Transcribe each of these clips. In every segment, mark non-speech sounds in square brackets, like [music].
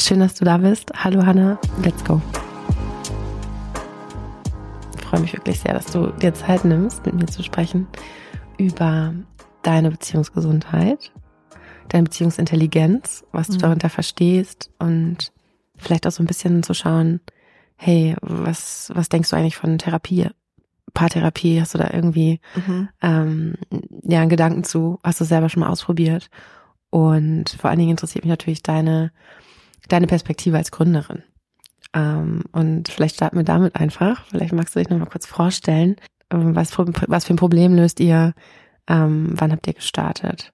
Schön, dass du da bist. Hallo Hanna, let's go. Ich freue mich wirklich sehr, dass du dir Zeit nimmst, mit mir zu sprechen über deine Beziehungsgesundheit, deine Beziehungsintelligenz, was du mhm. darunter verstehst und vielleicht auch so ein bisschen zu schauen, hey, was, was denkst du eigentlich von Therapie? Paartherapie, hast du da irgendwie mhm. ähm, ja einen Gedanken zu? Hast du selber schon mal ausprobiert? Und vor allen Dingen interessiert mich natürlich deine deine Perspektive als Gründerin. Ähm, und vielleicht starten wir damit einfach. Vielleicht magst du dich noch mal kurz vorstellen. Ähm, was, was für ein Problem löst ihr? Ähm, wann habt ihr gestartet?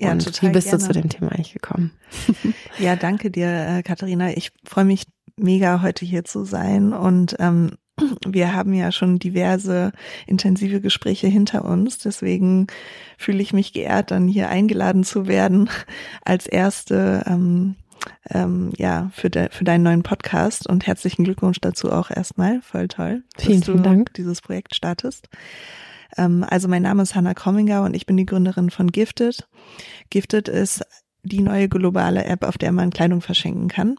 Ja, und wie bist gerne. du zu dem Thema eigentlich gekommen? [laughs] ja, danke dir, äh, Katharina. Ich freue mich mega, heute hier zu sein. Und ähm, [clears throat] wir haben ja schon diverse intensive Gespräche hinter uns. Deswegen fühle ich mich geehrt, dann hier eingeladen zu werden [laughs] als erste ähm, ähm, ja, für, de, für deinen neuen Podcast und herzlichen Glückwunsch dazu auch erstmal. Voll toll, vielen, dass du Dank. dieses Projekt startest. Ähm, also mein Name ist Hannah Komminger und ich bin die Gründerin von Gifted. Gifted ist die neue globale App, auf der man Kleidung verschenken kann.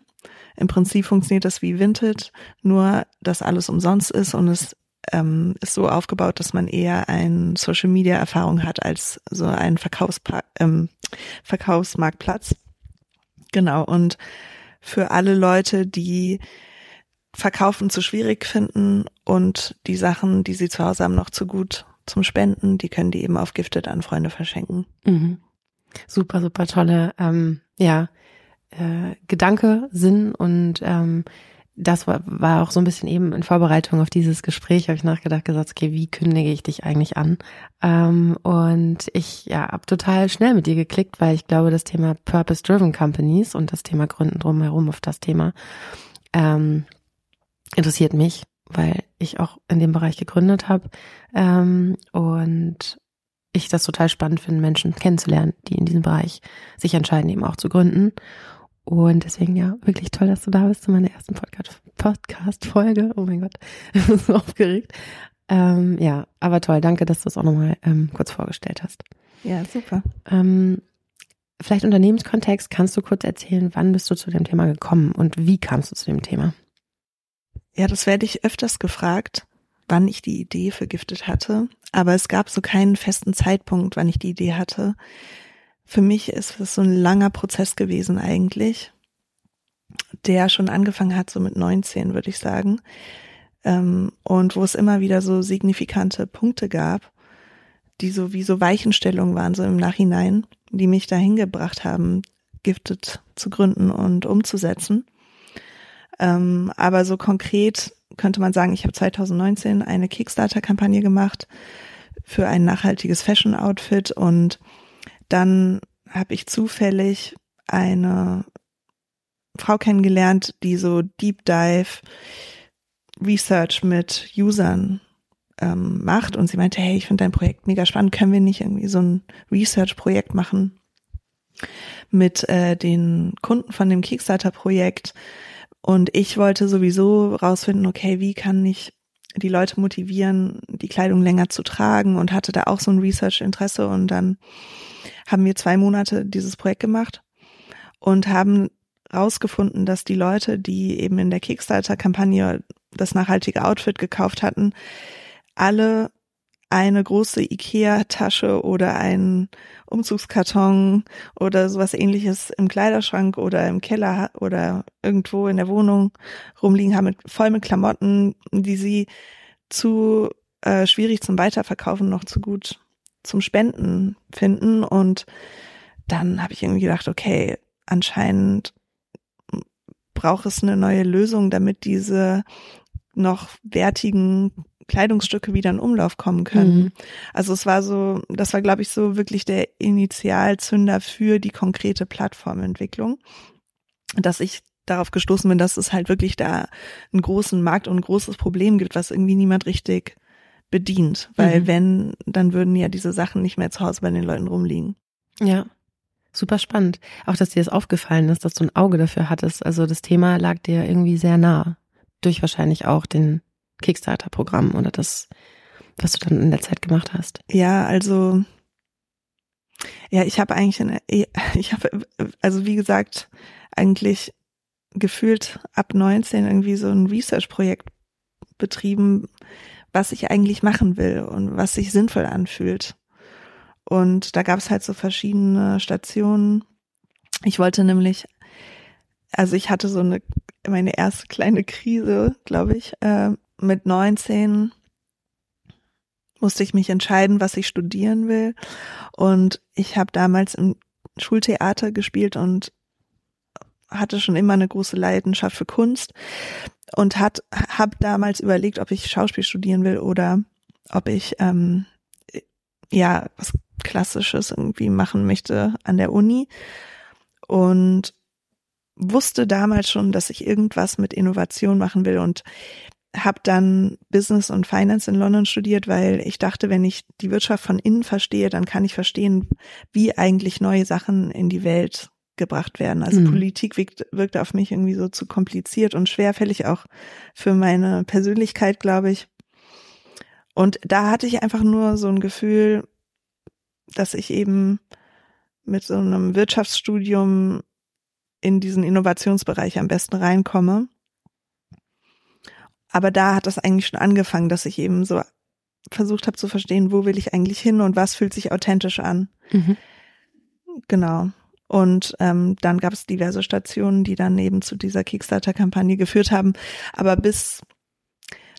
Im Prinzip funktioniert das wie Vinted, nur dass alles umsonst ist und es ähm, ist so aufgebaut, dass man eher ein Social Media Erfahrung hat als so ein Verkaufspa ähm, Verkaufsmarktplatz. Genau, und für alle Leute, die Verkaufen zu schwierig finden und die Sachen, die sie zu Hause haben, noch zu gut zum Spenden, die können die eben auf Gifted an Freunde verschenken. Mhm. Super, super tolle, ähm, ja, äh, Gedanke, Sinn und ähm, das war, war auch so ein bisschen eben in Vorbereitung auf dieses Gespräch, habe ich nachgedacht, gesagt, okay, wie kündige ich dich eigentlich an? Ähm, und ich ja, habe total schnell mit dir geklickt, weil ich glaube, das Thema Purpose-Driven Companies und das Thema Gründen drumherum auf das Thema ähm, interessiert mich, weil ich auch in dem Bereich gegründet habe ähm, und ich das total spannend finde, Menschen kennenzulernen, die in diesem Bereich sich entscheiden, eben auch zu gründen. Und deswegen ja, wirklich toll, dass du da bist zu meiner ersten Podcast-Folge. Oh mein Gott, [laughs] ich bin so aufgeregt. Ähm, ja, aber toll, danke, dass du es auch nochmal ähm, kurz vorgestellt hast. Ja, super. Ähm, vielleicht Unternehmenskontext, kannst du kurz erzählen, wann bist du zu dem Thema gekommen und wie kamst du zu dem Thema? Ja, das werde ich öfters gefragt, wann ich die Idee vergiftet hatte. Aber es gab so keinen festen Zeitpunkt, wann ich die Idee hatte für mich ist es so ein langer Prozess gewesen eigentlich, der schon angefangen hat, so mit 19, würde ich sagen. Ähm, und wo es immer wieder so signifikante Punkte gab, die so wie so Weichenstellungen waren, so im Nachhinein, die mich dahin gebracht haben, Gifted zu gründen und umzusetzen. Ähm, aber so konkret könnte man sagen, ich habe 2019 eine Kickstarter-Kampagne gemacht für ein nachhaltiges Fashion-Outfit und dann habe ich zufällig eine Frau kennengelernt, die so Deep Dive Research mit Usern ähm, macht. Und sie meinte, hey, ich finde dein Projekt mega spannend, können wir nicht irgendwie so ein Research-Projekt machen mit äh, den Kunden von dem Kickstarter-Projekt? Und ich wollte sowieso rausfinden, okay, wie kann ich die Leute motivieren, die Kleidung länger zu tragen? Und hatte da auch so ein Research-Interesse. Und dann haben wir zwei Monate dieses Projekt gemacht und haben rausgefunden, dass die Leute, die eben in der Kickstarter-Kampagne das nachhaltige Outfit gekauft hatten, alle eine große Ikea-Tasche oder einen Umzugskarton oder sowas ähnliches im Kleiderschrank oder im Keller oder irgendwo in der Wohnung rumliegen haben, mit, voll mit Klamotten, die sie zu äh, schwierig zum Weiterverkaufen noch zu gut zum Spenden finden. Und dann habe ich irgendwie gedacht, okay, anscheinend braucht es eine neue Lösung, damit diese noch wertigen Kleidungsstücke wieder in Umlauf kommen können. Mhm. Also es war so, das war, glaube ich, so wirklich der Initialzünder für die konkrete Plattformentwicklung, dass ich darauf gestoßen bin, dass es halt wirklich da einen großen Markt und ein großes Problem gibt, was irgendwie niemand richtig bedient. Weil mhm. wenn, dann würden ja diese Sachen nicht mehr zu Hause bei den Leuten rumliegen. Ja. Super spannend. Auch, dass dir das aufgefallen ist, dass du ein Auge dafür hattest. Also das Thema lag dir irgendwie sehr nah. Durch wahrscheinlich auch den Kickstarter-Programm oder das, was du dann in der Zeit gemacht hast. Ja, also ja, ich habe eigentlich, eine, ich [laughs] habe, also wie gesagt, eigentlich gefühlt ab 19 irgendwie so ein Research-Projekt betrieben, was ich eigentlich machen will und was sich sinnvoll anfühlt. Und da gab es halt so verschiedene Stationen. Ich wollte nämlich, also ich hatte so eine, meine erste kleine Krise, glaube ich, äh, mit 19 musste ich mich entscheiden, was ich studieren will. Und ich habe damals im Schultheater gespielt und hatte schon immer eine große Leidenschaft für Kunst und hat habe damals überlegt, ob ich Schauspiel studieren will oder ob ich ähm, ja was Klassisches irgendwie machen möchte an der Uni. Und wusste damals schon, dass ich irgendwas mit Innovation machen will und habe dann Business und Finance in London studiert, weil ich dachte, wenn ich die Wirtschaft von innen verstehe, dann kann ich verstehen, wie eigentlich neue Sachen in die Welt gebracht werden. Also mhm. Politik wirkt, wirkt auf mich irgendwie so zu kompliziert und schwerfällig auch für meine Persönlichkeit, glaube ich. Und da hatte ich einfach nur so ein Gefühl, dass ich eben mit so einem Wirtschaftsstudium in diesen Innovationsbereich am besten reinkomme. Aber da hat das eigentlich schon angefangen, dass ich eben so versucht habe zu verstehen, wo will ich eigentlich hin und was fühlt sich authentisch an. Mhm. Genau. Und ähm, dann gab es diverse Stationen, die dann eben zu dieser Kickstarter-Kampagne geführt haben. Aber bis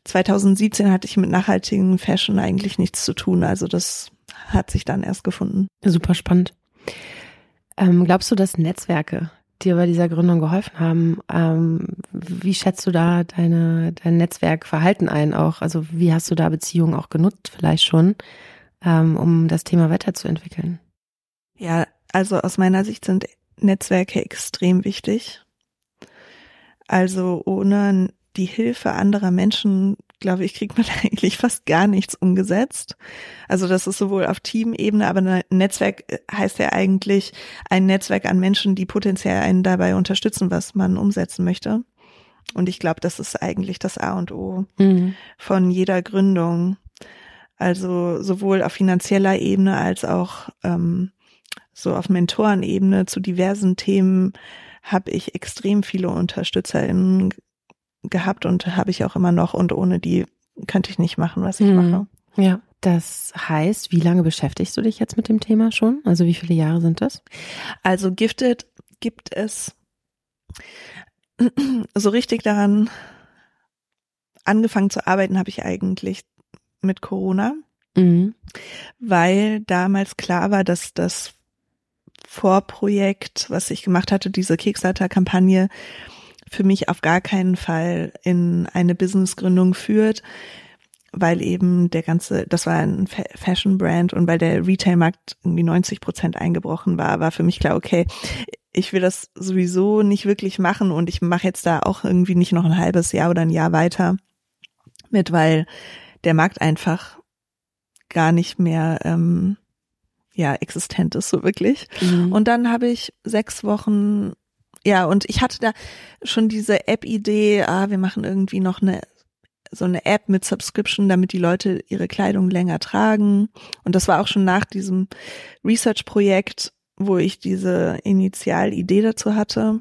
2017 hatte ich mit nachhaltigen Fashion eigentlich nichts zu tun. Also das hat sich dann erst gefunden. Super spannend. Ähm, glaubst du, dass Netzwerke dir bei dieser Gründung geholfen haben. Ähm, wie schätzt du da deine, dein Netzwerkverhalten ein auch? Also wie hast du da Beziehungen auch genutzt vielleicht schon, ähm, um das Thema weiterzuentwickeln? Ja, also aus meiner Sicht sind Netzwerke extrem wichtig. Also ohne die Hilfe anderer Menschen glaube ich, kriegt man [laughs] eigentlich fast gar nichts umgesetzt. Also das ist sowohl auf Teamebene, aber ein Netzwerk heißt ja eigentlich ein Netzwerk an Menschen, die potenziell einen dabei unterstützen, was man umsetzen möchte. Und ich glaube, das ist eigentlich das A und O mhm. von jeder Gründung. Also sowohl auf finanzieller Ebene als auch ähm, so auf Mentorenebene zu diversen Themen habe ich extrem viele UnterstützerInnen gehabt und habe ich auch immer noch und ohne die könnte ich nicht machen, was ich mhm. mache. Ja, das heißt, wie lange beschäftigst du dich jetzt mit dem Thema schon? Also wie viele Jahre sind das? Also Gifted gibt es so richtig daran angefangen zu arbeiten habe ich eigentlich mit Corona, mhm. weil damals klar war, dass das Vorprojekt, was ich gemacht hatte, diese Kickstarter-Kampagne, für mich auf gar keinen Fall in eine Businessgründung führt, weil eben der ganze, das war ein Fashion Brand und weil der Retailmarkt irgendwie 90 Prozent eingebrochen war, war für mich klar, okay, ich will das sowieso nicht wirklich machen und ich mache jetzt da auch irgendwie nicht noch ein halbes Jahr oder ein Jahr weiter mit, weil der Markt einfach gar nicht mehr ähm, ja existent ist so wirklich. Mhm. Und dann habe ich sechs Wochen ja, und ich hatte da schon diese App-Idee, ah, wir machen irgendwie noch eine so eine App mit Subscription, damit die Leute ihre Kleidung länger tragen. Und das war auch schon nach diesem Research-Projekt, wo ich diese Initialidee dazu hatte.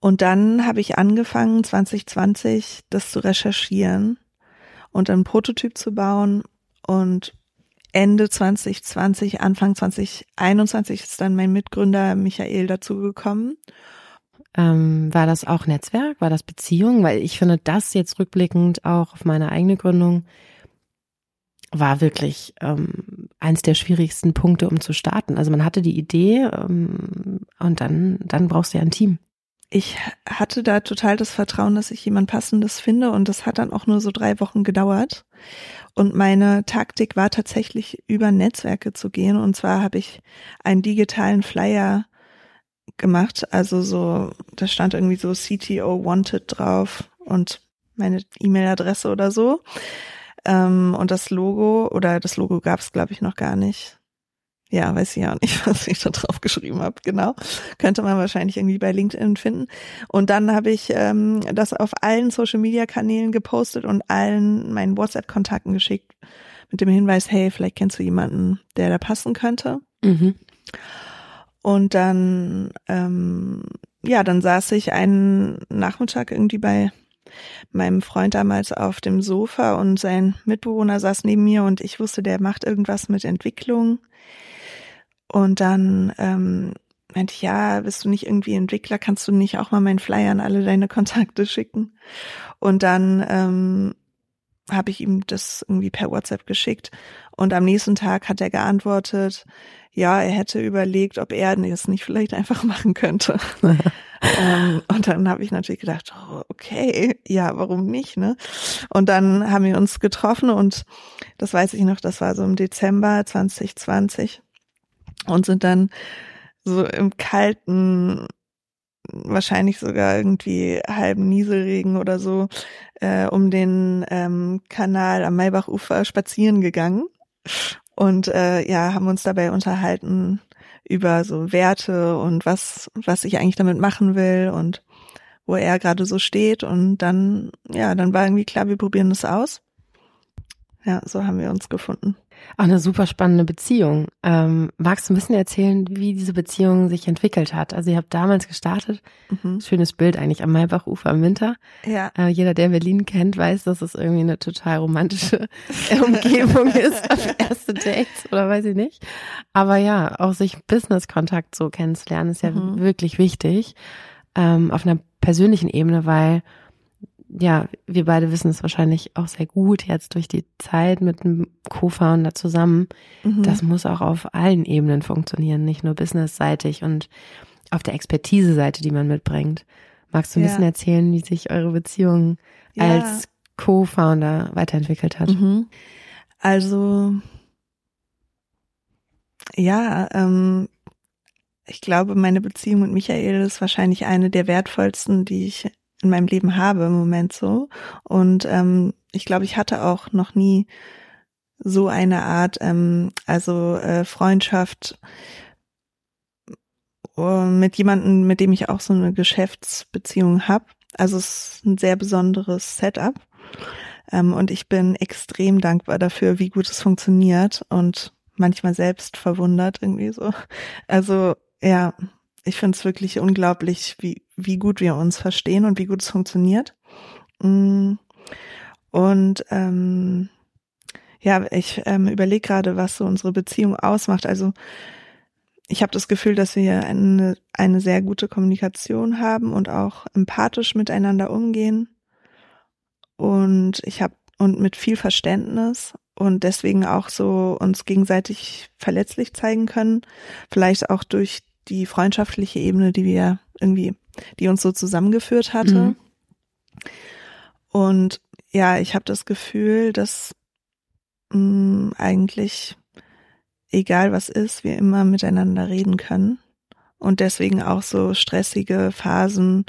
Und dann habe ich angefangen, 2020 das zu recherchieren und einen Prototyp zu bauen. Und Ende 2020, Anfang 2021 ist dann mein Mitgründer Michael dazugekommen. Ähm, war das auch Netzwerk? War das Beziehung? Weil ich finde, das jetzt rückblickend auch auf meine eigene Gründung war wirklich ähm, eins der schwierigsten Punkte, um zu starten. Also man hatte die Idee ähm, und dann, dann brauchst du ja ein Team. Ich hatte da total das Vertrauen, dass ich jemand Passendes finde und das hat dann auch nur so drei Wochen gedauert. Und meine Taktik war tatsächlich über Netzwerke zu gehen. Und zwar habe ich einen digitalen Flyer gemacht. Also so, da stand irgendwie so CTO Wanted drauf und meine E-Mail-Adresse oder so. Ähm, und das Logo, oder das Logo gab es, glaube ich, noch gar nicht. Ja, weiß ich ja nicht, [laughs] was ich da drauf geschrieben habe. Genau. Könnte man wahrscheinlich irgendwie bei LinkedIn finden. Und dann habe ich ähm, das auf allen Social-Media-Kanälen gepostet und allen meinen WhatsApp-Kontakten geschickt mit dem Hinweis, hey, vielleicht kennst du jemanden, der da passen könnte. Mhm. Und dann ähm, ja, dann saß ich einen Nachmittag irgendwie bei meinem Freund damals auf dem Sofa und sein Mitbewohner saß neben mir und ich wusste, der macht irgendwas mit Entwicklung. Und dann ähm, meinte ich, ja, bist du nicht irgendwie Entwickler, kannst du nicht auch mal meinen Flyer an alle deine Kontakte schicken? Und dann ähm, habe ich ihm das irgendwie per WhatsApp geschickt und am nächsten Tag hat er geantwortet, ja, er hätte überlegt, ob er es nicht vielleicht einfach [laughs] machen könnte. [laughs] ähm, und dann habe ich natürlich gedacht, oh, okay, ja, warum nicht, ne? Und dann haben wir uns getroffen und das weiß ich noch, das war so im Dezember 2020 und sind dann so im kalten, wahrscheinlich sogar irgendwie halben Nieselregen oder so, äh, um den ähm, Kanal am Maybachufer spazieren gegangen und äh, ja, haben uns dabei unterhalten über so Werte und was, was ich eigentlich damit machen will und wo er gerade so steht. Und dann, ja, dann war irgendwie klar, wir probieren das aus. Ja, so haben wir uns gefunden. Auch eine super spannende Beziehung. Ähm, magst du ein bisschen erzählen, wie diese Beziehung sich entwickelt hat? Also ihr habt damals gestartet, mhm. schönes Bild eigentlich am Maybachufer im Winter. Ja. Äh, jeder, der Berlin kennt, weiß, dass es irgendwie eine total romantische [laughs] Umgebung ist [laughs] auf erste Dates oder weiß ich nicht. Aber ja, auch sich Business-Kontakt so kennenzulernen, ist ja mhm. wirklich wichtig ähm, auf einer persönlichen Ebene, weil ja, wir beide wissen es wahrscheinlich auch sehr gut jetzt durch die Zeit mit einem Co-Founder zusammen. Mhm. Das muss auch auf allen Ebenen funktionieren, nicht nur businessseitig und auf der Expertise-Seite, die man mitbringt. Magst du ein ja. bisschen erzählen, wie sich eure Beziehung ja. als Co-Founder weiterentwickelt hat? Mhm. Also, ja, ähm, ich glaube, meine Beziehung mit Michael ist wahrscheinlich eine der wertvollsten, die ich in meinem Leben habe im Moment so. Und ähm, ich glaube, ich hatte auch noch nie so eine Art, ähm, also äh, Freundschaft uh, mit jemandem, mit dem ich auch so eine Geschäftsbeziehung habe. Also es ist ein sehr besonderes Setup. Ähm, und ich bin extrem dankbar dafür, wie gut es funktioniert und manchmal selbst verwundert irgendwie so. Also ja, ich finde es wirklich unglaublich, wie, wie gut wir uns verstehen und wie gut es funktioniert. Mm. Und ähm, ja, ich ähm, überlege gerade, was so unsere Beziehung ausmacht. Also ich habe das Gefühl, dass wir eine, eine sehr gute Kommunikation haben und auch empathisch miteinander umgehen. Und ich habe und mit viel Verständnis und deswegen auch so uns gegenseitig verletzlich zeigen können. Vielleicht auch durch die freundschaftliche Ebene, die wir irgendwie, die uns so zusammengeführt hatte. Mhm. Und ja, ich habe das Gefühl, dass mh, mm, eigentlich egal was ist, wir immer miteinander reden können und deswegen auch so stressige Phasen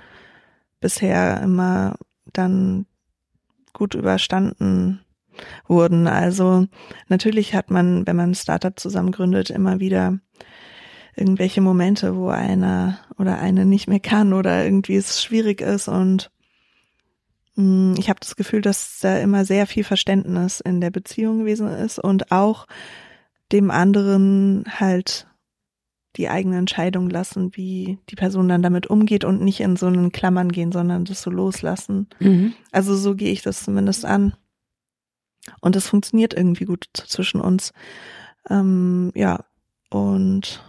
bisher immer dann gut überstanden wurden. Also natürlich hat man, wenn man ein Startup zusammengründet, immer wieder irgendwelche Momente, wo einer oder eine nicht mehr kann oder irgendwie es schwierig ist und mh, mm, ich habe das Gefühl, dass da immer sehr viel Verständnis in der Beziehung gewesen ist und auch dem anderen halt die eigene Entscheidung lassen, wie die Person dann damit umgeht und nicht in so einen Klammern gehen, sondern das so loslassen. Mhm. Also so gehe ich das zumindest an. Und es funktioniert irgendwie gut zwischen uns. Ähm, ja, und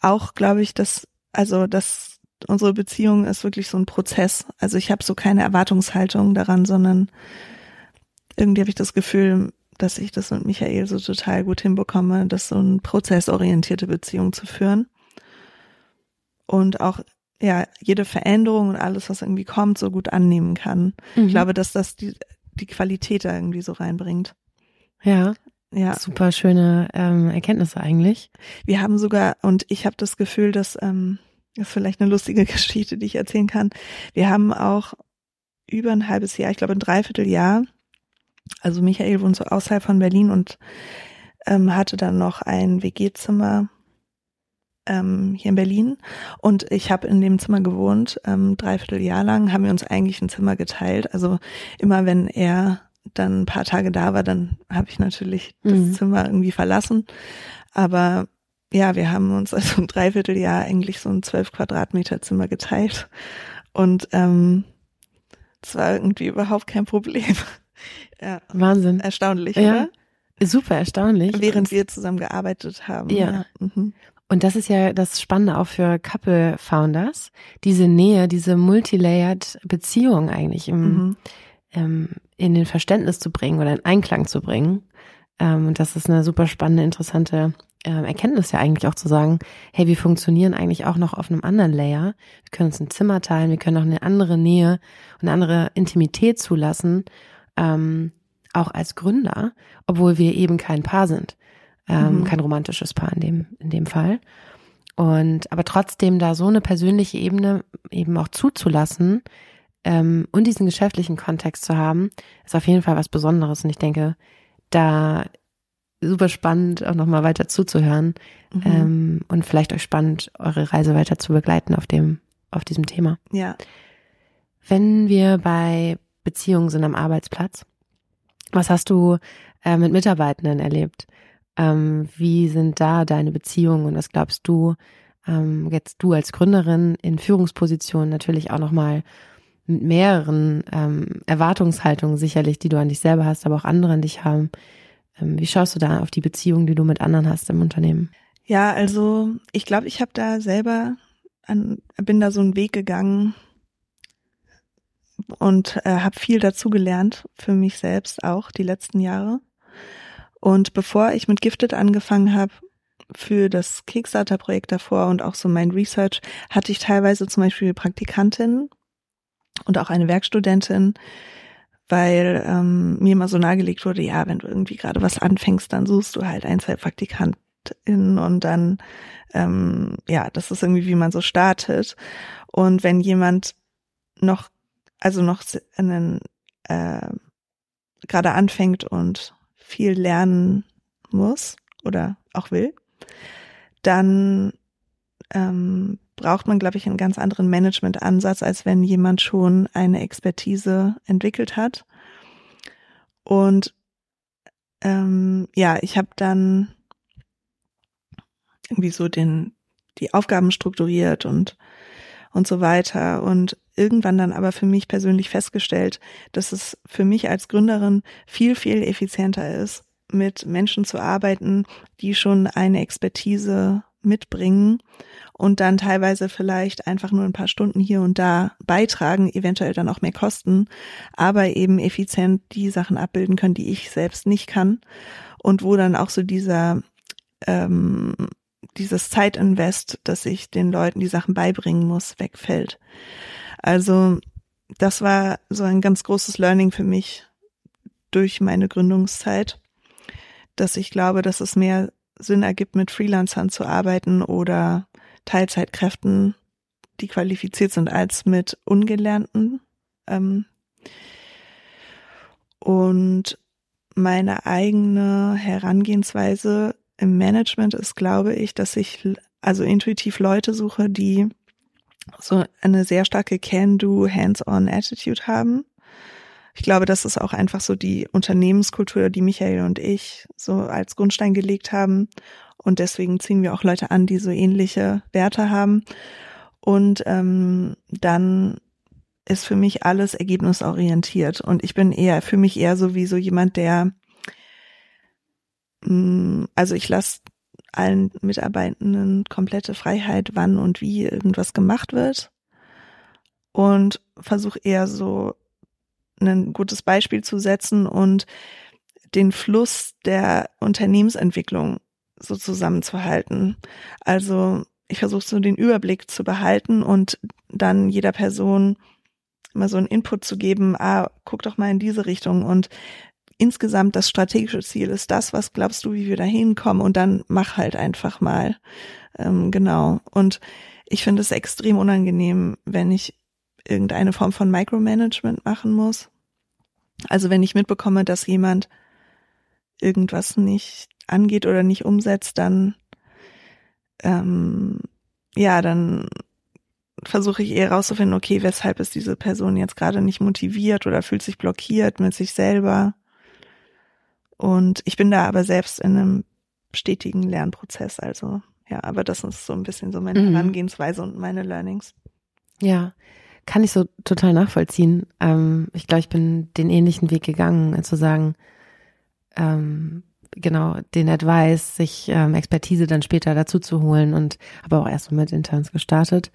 auch glaube ich, dass, also, dass unsere Beziehung ist wirklich so ein Prozess. Also ich habe so keine Erwartungshaltung daran, sondern irgendwie habe ich das Gefühl, dass ich das mit Michael so total gut hinbekomme, das so eine prozessorientierte Beziehung zu führen. Und auch ja, jede Veränderung und alles, was irgendwie kommt, so gut annehmen kann. Mhm. Ich glaube, dass das die, die Qualität da irgendwie so reinbringt. Ja. Ja. Super schöne ähm, Erkenntnisse eigentlich. Wir haben sogar, und ich habe das Gefühl, dass, ähm, das ist vielleicht eine lustige [laughs] Geschichte, die ich erzählen kann. Wir haben auch über ein halbes Jahr, ich glaube ein Dreivierteljahr, also Michael wohnt so außerhalb von Berlin und ähm, hatte dann noch ein WG-Zimmer ähm, hier in Berlin und ich habe in dem Zimmer gewohnt, ähm, dreiviertel Jahr lang, haben wir uns eigentlich ein Zimmer geteilt. Also immer wenn er dann ein paar Tage da war, dann habe ich natürlich das mhm. Zimmer irgendwie verlassen. Aber ja, wir haben uns [laughs] also ein Dreivierteljahr eigentlich so ein zwölf Quadratmeter Zimmer geteilt. Und ähm, das war irgendwie überhaupt kein Problem. [laughs] ja. Wahnsinn. Erstaunlich, ja. oder? Super erstaunlich. Während wir zusammen gearbeitet haben. Ja. ja. Mhm. Und das ist ja das Spannende auch für Couple Founders, diese Nähe, diese multilayered Beziehung eigentlich im, mhm. ähm, in den Verständnis zu bringen oder in Einklang zu bringen. Ähm, und das ist eine super spannende, interessante äh, Erkenntnis ja eigentlich auch zu sagen, hey, wir funktionieren eigentlich auch noch auf einem anderen Layer. Wir können uns ein Zimmer teilen, wir können auch eine andere Nähe und eine andere Intimität zulassen, ähm, auch als Gründer, obwohl wir eben kein Paar sind ähm, mhm. kein romantisches Paar in dem, in dem Fall. Und aber trotzdem da so eine persönliche Ebene eben auch zuzulassen ähm, und diesen geschäftlichen Kontext zu haben, ist auf jeden Fall was Besonderes. Und ich denke, da super spannend, auch nochmal weiter zuzuhören mhm. ähm, und vielleicht euch spannend, eure Reise weiter zu begleiten auf dem, auf diesem Thema. Ja. Wenn wir bei Beziehungen sind am Arbeitsplatz, was hast du äh, mit Mitarbeitenden erlebt? Ähm, wie sind da deine Beziehungen und was glaubst du, ähm, jetzt du als Gründerin in Führungspositionen natürlich auch nochmal mit mehreren ähm, Erwartungshaltungen sicherlich, die du an dich selber hast, aber auch andere an dich haben. Ähm, wie schaust du da auf die Beziehungen, die du mit anderen hast im Unternehmen? Ja, also ich glaube, ich habe da selber an, bin da so einen Weg gegangen und äh, habe viel dazu gelernt für mich selbst auch die letzten Jahre. Und bevor ich mit Gifted angefangen habe, für das Kickstarter-Projekt davor und auch so mein Research, hatte ich teilweise zum Beispiel Praktikantin und auch eine Werkstudentin, weil ähm, mir immer so nahegelegt wurde, ja, wenn du irgendwie gerade was anfängst, dann suchst du halt ein, zwei Praktikantinnen und dann, ähm, ja, das ist irgendwie, wie man so startet. Und wenn jemand noch, also noch einen, äh, gerade anfängt und viel lernen muss oder auch will, dann ähm, braucht man, glaube ich, einen ganz anderen Management-Ansatz, als wenn jemand schon eine Expertise entwickelt hat. Und ähm, ja, ich habe dann irgendwie so den die Aufgaben strukturiert und und so weiter und irgendwann dann aber für mich persönlich festgestellt, dass es für mich als Gründerin viel, viel effizienter ist, mit Menschen zu arbeiten, die schon eine Expertise mitbringen und dann teilweise vielleicht einfach nur ein paar Stunden hier und da beitragen, eventuell dann auch mehr kosten, aber eben effizient die Sachen abbilden können, die ich selbst nicht kann und wo dann auch so dieser ähm, dieses Zeitinvest, dass ich den Leuten die Sachen beibringen muss, wegfällt. Also das war so ein ganz großes Learning für mich durch meine Gründungszeit, dass ich glaube, dass es mehr Sinn ergibt, mit Freelancern zu arbeiten oder Teilzeitkräften, die qualifiziert sind, als mit Ungelernten. Ähm und meine eigene Herangehensweise im Management ist, glaube ich, dass ich also intuitiv Leute suche, die so eine sehr starke Can-Do, Hands-on-Attitude haben. Ich glaube, das ist auch einfach so die Unternehmenskultur, die Michael und ich so als Grundstein gelegt haben. Und deswegen ziehen wir auch Leute an, die so ähnliche Werte haben. Und ähm, dann ist für mich alles ergebnisorientiert. Und ich bin eher, für mich eher so wie so jemand, der, mh, mm, also ich lasse allen Mitarbeitenden komplette Freiheit, wann und wie irgendwas gemacht wird. Und versuche eher so ein gutes Beispiel zu setzen und den Fluss der Unternehmensentwicklung so zusammenzuhalten. Also ich versuche so den Überblick zu behalten und dann jeder Person mal so einen Input zu geben, ah, guck doch mal in diese Richtung und insgesamt das strategische Ziel ist das, was glaubst du, wie wir da hinkommen und dann mach halt einfach mal. Ähm, genau. Und ich finde es extrem unangenehm, wenn ich irgendeine Form von Micromanagement machen muss. Also wenn ich mitbekomme, dass jemand irgendwas nicht angeht oder nicht umsetzt, dann ähm, ja, dann versuche ich eher rauszufinden, okay, weshalb ist diese Person jetzt gerade nicht motiviert oder fühlt sich blockiert mit sich selber. Und ich bin da aber selbst in einem stetigen Lernprozess. Also ja, aber das ist so ein bisschen so meine Mhm. Herangehensweise und meine Learnings. Ja, kann ich so total nachvollziehen. Ähm, ich glaube, ich bin den ähnlichen Weg gegangen, äh, zu sagen, ähm, genau, den Advice, sich ähm, Expertise dann später dazu zu holen und aber auch erst mal mit Interns gestartet.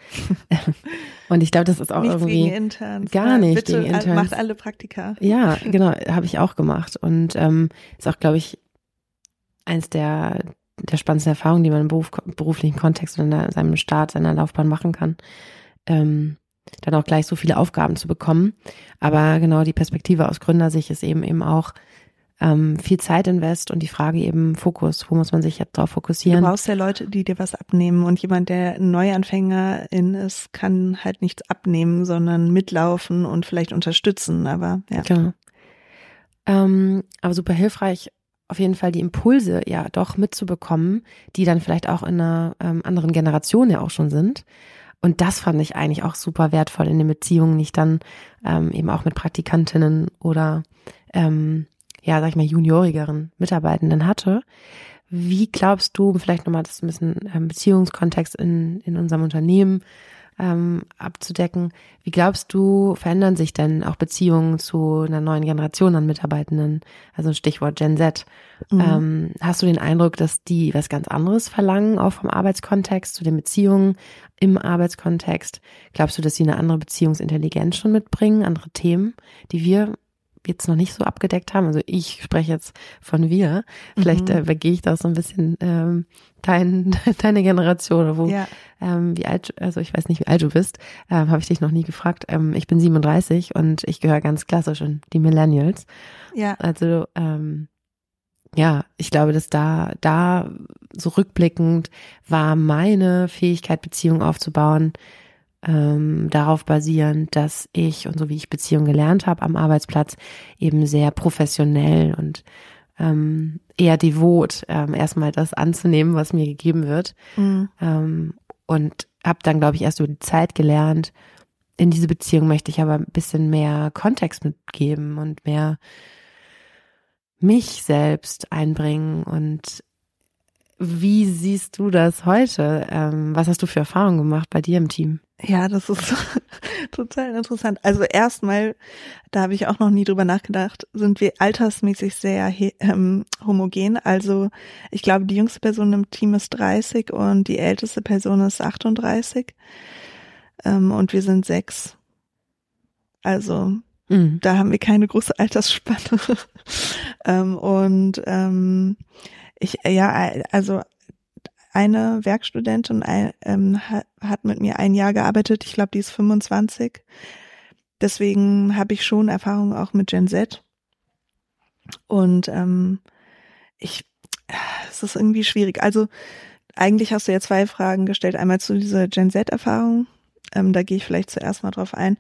[laughs] und ich glaube, das ist auch Nichts irgendwie. gegen Interns. gar Ja, nicht Bitte gegen Interns. macht alle Praktika. Ja, genau, habe ich auch gemacht. Und ähm, ist auch, glaube ich, eins der, der spannendsten Erfahrungen, die man im Beruf, beruflichen Kontext oder in seinem Start, seiner Laufbahn machen kann. Ähm, dann auch gleich so viele Aufgaben zu bekommen. Aber genau die Perspektive aus Gründersicht ist eben eben auch ähm, viel Zeit invest und die Frage eben Fokus. Wo muss man sich jetzt drauf Du fokussieren? brauchst ja Leute, die dir was abnehmen. Und jemand, der Neuanfängerin ist, kann halt nichts abnehmen, sondern mitlaufen und vielleicht unterstützen. Aber ja. Genau. Ähm, aber super hilfreich, auf jeden Fall die Impulse ja doch mitzubekommen, die dann vielleicht auch in einer ähm, anderen Generation ja auch schon sind. Und das fand ich eigentlich auch super wertvoll in den Beziehungen, die ich dann ähm, eben auch mit Praktikantinnen oder ähm, ja, sag ich mal, juniorigeren Mitarbeitenden hatte. Wie glaubst du, vielleicht nochmal das ein bisschen ähm, Beziehungskontext in, in unserem Unternehmen ähm, abzudecken, wie glaubst du, verändern sich denn auch Beziehungen zu einer neuen Generation an Mitarbeitenden? Also ein Stichwort Gen Z. Mhm. Ähm, hast du den Eindruck, dass die was ganz anderes verlangen, auch vom Arbeitskontext, zu den Beziehungen im Arbeitskontext? Glaubst du, dass sie eine andere Beziehungsintelligenz schon mitbringen, andere Themen, die wir jetzt noch nicht so abgedeckt haben? Also ich spreche jetzt von wir. Vielleicht Mhm. äh, übergehe ich da so ein bisschen ähm, dein, [laughs] deine Generation, oder wo, ja. ähm, wie alt, also ich weiß nicht, wie alt du bist, ähm, habe ich dich noch nie gefragt. Ähm, ich bin 37 und ich gehöre ganz klassisch in die Millennials. ja. Also ähm, ja, ich glaube, dass da, da so rückblickend war meine Fähigkeit, Beziehungen aufzubauen, ähm, darauf basierend, dass ich und so wie ich Beziehungen gelernt habe am Arbeitsplatz eben sehr professionell und ähm, eher devot, ähm, erstmal das anzunehmen, was mir gegeben wird. Mhm. Ähm, und habe dann, glaube ich, erst über die Zeit gelernt, in diese Beziehung möchte ich aber ein bisschen mehr Kontext mitgeben und mehr mich selbst einbringen. Und wie siehst du das heute? Ähm, was hast du für Erfahrungen gemacht bei dir im Team? Ja, das ist [laughs] total interessant. Also erstmal, da habe ich auch noch nie drüber nachgedacht, sind wir altersmäßig sehr ähm, homogen. Also ich glaube, die jüngste Person im Team ist 30 und die älteste Person ist 38. Ähm, und wir sind sechs. Also Mhm. da haben wir keine große Altersspanne. [laughs] ähm, und ähm, ich, ja, also eine Werkstudentin ähm, hat, mit mir ein Jahr gearbeitet. Ich glaube, die ist 25. Deswegen habe ich schon Erfahrung auch mit Gen Z. Und ähm, ich, es ist irgendwie schwierig. Also eigentlich hast du ja zwei Fragen gestellt. Einmal zu dieser Gen Z-Erfahrung. Ähm, da gehe ich vielleicht zuerst mal drauf ein.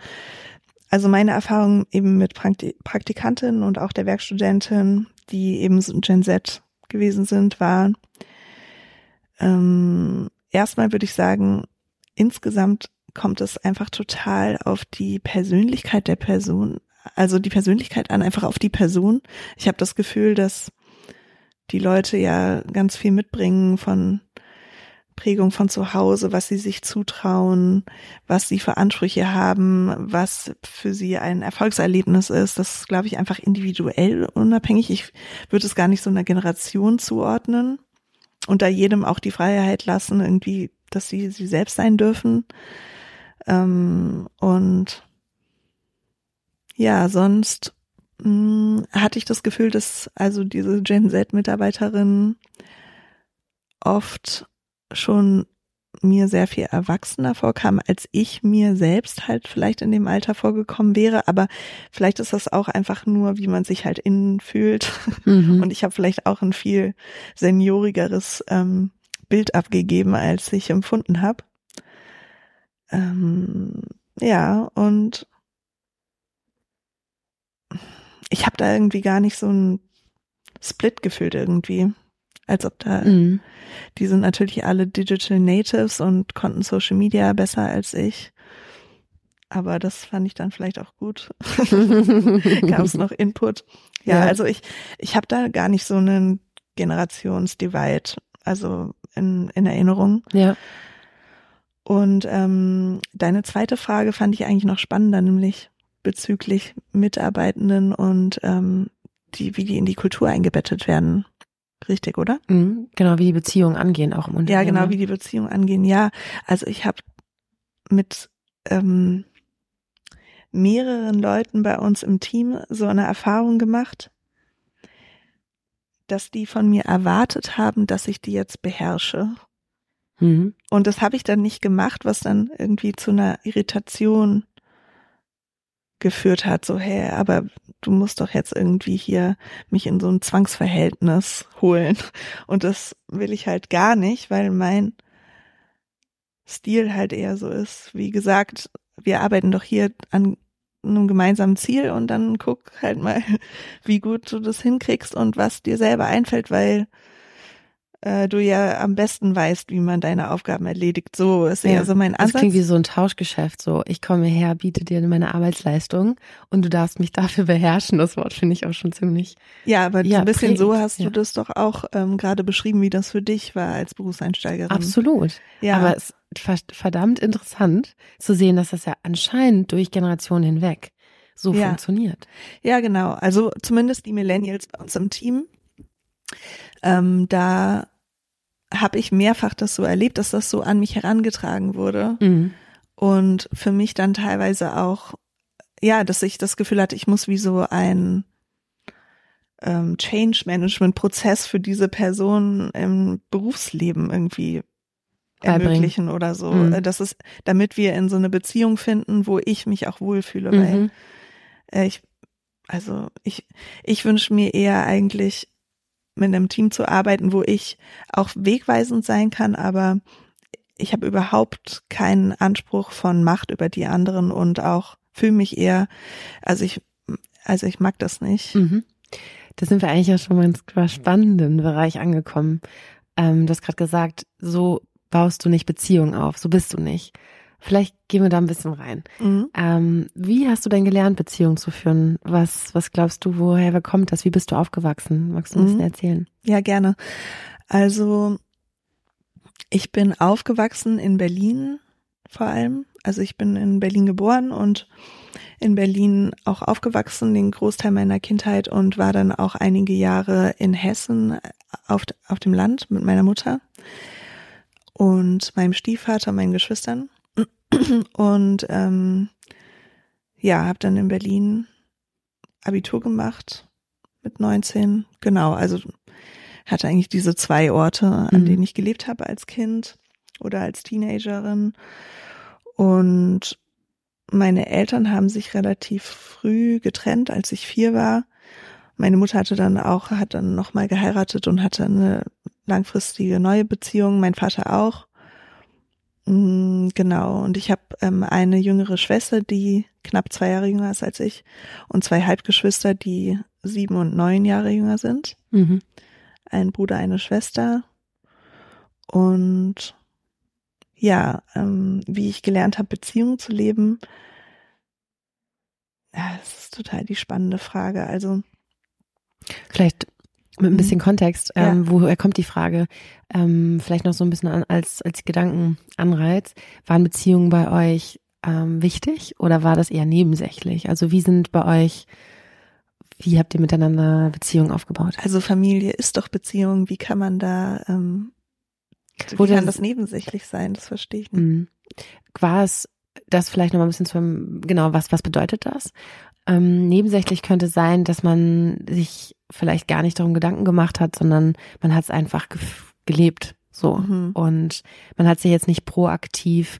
Also meine Erfahrung eben mit Prakti Praktikantinnen und auch der Werkstudentin, die eben Gen Z gewesen sind, war ähm, erstmal würde ich sagen, insgesamt kommt es einfach total auf die Persönlichkeit der Person, also die Persönlichkeit an, einfach auf die Person. Ich habe das Gefühl, dass die Leute ja ganz viel mitbringen von Prägung von zu Hause, was sie sich zutrauen, was sie für Ansprüche haben, was für sie ein Erfolgserlebnis ist. Das ist, glaube ich, einfach individuell unabhängig. Ich würde es gar nicht so einer Generation zuordnen da jedem auch die Freiheit lassen, irgendwie, dass sie sie selbst sein dürfen. Ähm, und ja, sonst mh, hatte ich das Gefühl, dass also diese Gen Z-Mitarbeiterin oft schon mir sehr viel erwachsener vorkam, als ich mir selbst halt vielleicht in dem Alter vorgekommen wäre. Aber vielleicht ist das auch einfach nur, wie man sich halt innen fühlt. Mhm. Und ich habe vielleicht auch ein viel seniorigeres ähm, Bild abgegeben, als ich empfunden habe. Ähm, ja, und ich habe da irgendwie gar nicht so ein Split gefühlt irgendwie. Als ob da, Mhm. die sind natürlich alle Digital Natives und konnten Social Media besser als ich. Aber das fand ich dann vielleicht auch gut. [laughs] Gab es noch Input? Ja, Ja. also ich, ich habe da gar nicht so einen Generationsdivide. Also in, in Erinnerung. Ja. Und ähm, deine zweite Frage fand ich eigentlich noch spannender, nämlich bezüglich Mitarbeitenden und ähm, die, wie die in die Kultur eingebettet werden. Richtig, oder? Mhm, genau, wie die Beziehungen angehen auch im Unternehmen. Ja, genau, wie die Beziehungen angehen. Ja, also ich habe mit ähm, mehreren Leuten bei uns im Team so eine Erfahrung gemacht, dass die von mir erwartet haben, dass ich die jetzt beherrsche. Mhm. Und das habe ich dann nicht gemacht, was dann irgendwie zu einer Irritation geführt hat, so, hey, aber du musst doch jetzt irgendwie hier mich in so ein Zwangsverhältnis holen. Und das will ich halt gar nicht, weil mein Stil halt eher so ist. Wie gesagt, wir arbeiten doch hier an einem gemeinsamen Ziel und dann guck halt mal, [laughs] wie gut du das hinkriegst und was dir selber einfällt, weil äh, du ja am besten weißt, wie man deine Aufgaben erledigt. So ist ja, eher so mein Ansatz. Das klingt wie so ein Tauschgeschäft. So, ich komme her, biete dir meine Arbeitsleistung und du darfst mich dafür beherrschen. Das Wort finde ich auch schon ziemlich. Ja, aber ja, ein bisschen prägend, so hast ja. du das doch auch ähm, gerade beschrieben, wie das für dich war als Berufseinsteigerin. Absolut. Ja. Aber es ist verdammt interessant zu sehen, dass das ja anscheinend durch Generationen hinweg so Ja. funktioniert. Ja, genau. Also zumindest die Millennials bei uns im Team. Ähm, da habe ich mehrfach das so erlebt, dass das so an mich herangetragen wurde. Mhm. Und für mich dann teilweise auch, ja, dass ich das Gefühl hatte, ich muss wie so ein ähm, Change-Management-Prozess für diese Person im Berufsleben irgendwie Beibringen. ermöglichen oder so. Mhm. Äh, Das ist, damit wir in so eine Beziehung finden, wo ich mich auch wohlfühle, weil Mhm. äh, ich, also ich, ich wünsche mir eher eigentlich mit einem Team zu arbeiten, wo ich auch wegweisend sein kann, aber ich habe überhaupt keinen Anspruch von Macht über die anderen und auch fühle mich eher, also ich, also ich mag das nicht. Mhm. Da sind wir eigentlich ja schon mal in einem spannenden Bereich angekommen. Ähm, du hast gerade gesagt, so baust du nicht Beziehungen auf, so bist du nicht. Vielleicht gehen wir da ein bisschen rein. Mhm. Ähm, wie hast du denn gelernt, Beziehungen zu führen? Was, was glaubst du, woher kommt das? Wie bist du aufgewachsen? Magst du ein Mhm. bisschen erzählen? Ja, gerne. Also ich bin aufgewachsen in Berlin vor allem. Also ich bin in Berlin geboren und in Berlin auch aufgewachsen, den Großteil meiner Kindheit und war dann auch einige Jahre in Hessen auf, auf dem Land mit meiner Mutter und meinem Stiefvater, meinen Geschwistern. [clears throat] Und ähm, ja, habe dann in Berlin Abitur gemacht mit 19. Genau, also hatte eigentlich diese zwei Orte, an Mhm. denen ich gelebt habe als Kind oder als Teenagerin. Und meine Eltern haben sich relativ früh getrennt, als ich vier war. Meine Mutter hatte dann auch, hat dann nochmal geheiratet und hatte eine langfristige neue Beziehung, mein Vater auch. Mm, Genau, und ich habe ähm, eine jüngere Schwester, die knapp zwei Jahre jünger ist als ich, und zwei Halbgeschwister, die sieben und neun Jahre jünger sind Mhm. ein Bruder, eine Schwester. Und ja, ähm, wie ich gelernt habe, Beziehungen zu leben, ja, das ist total die spannende Frage. Also, Vielleicht mit ein bisschen Kontext, Mhm. Ja. ähm, woher kommt die Frage? Ähm, vielleicht noch so ein bisschen an, als, als Gedankenanreiz. Waren Beziehungen bei euch ähm, wichtig oder war das eher nebensächlich? Also wie sind bei euch, wie habt ihr miteinander Beziehungen aufgebaut? also Familie ist doch Beziehung. Wie kann man da, ähm, wie Wurde kann das- nebensächlich sein? Das verstehe ich nicht. Mhm. War es das vielleicht noch mal ein bisschen zum, genau, was, was bedeutet das? Ähm, nebensächlich könnte sein, dass man sich vielleicht gar nicht darum Gedanken gemacht hat, sondern man hat es einfach gef- gelebt, so. Mhm. Und man hat sich jetzt nicht proaktiv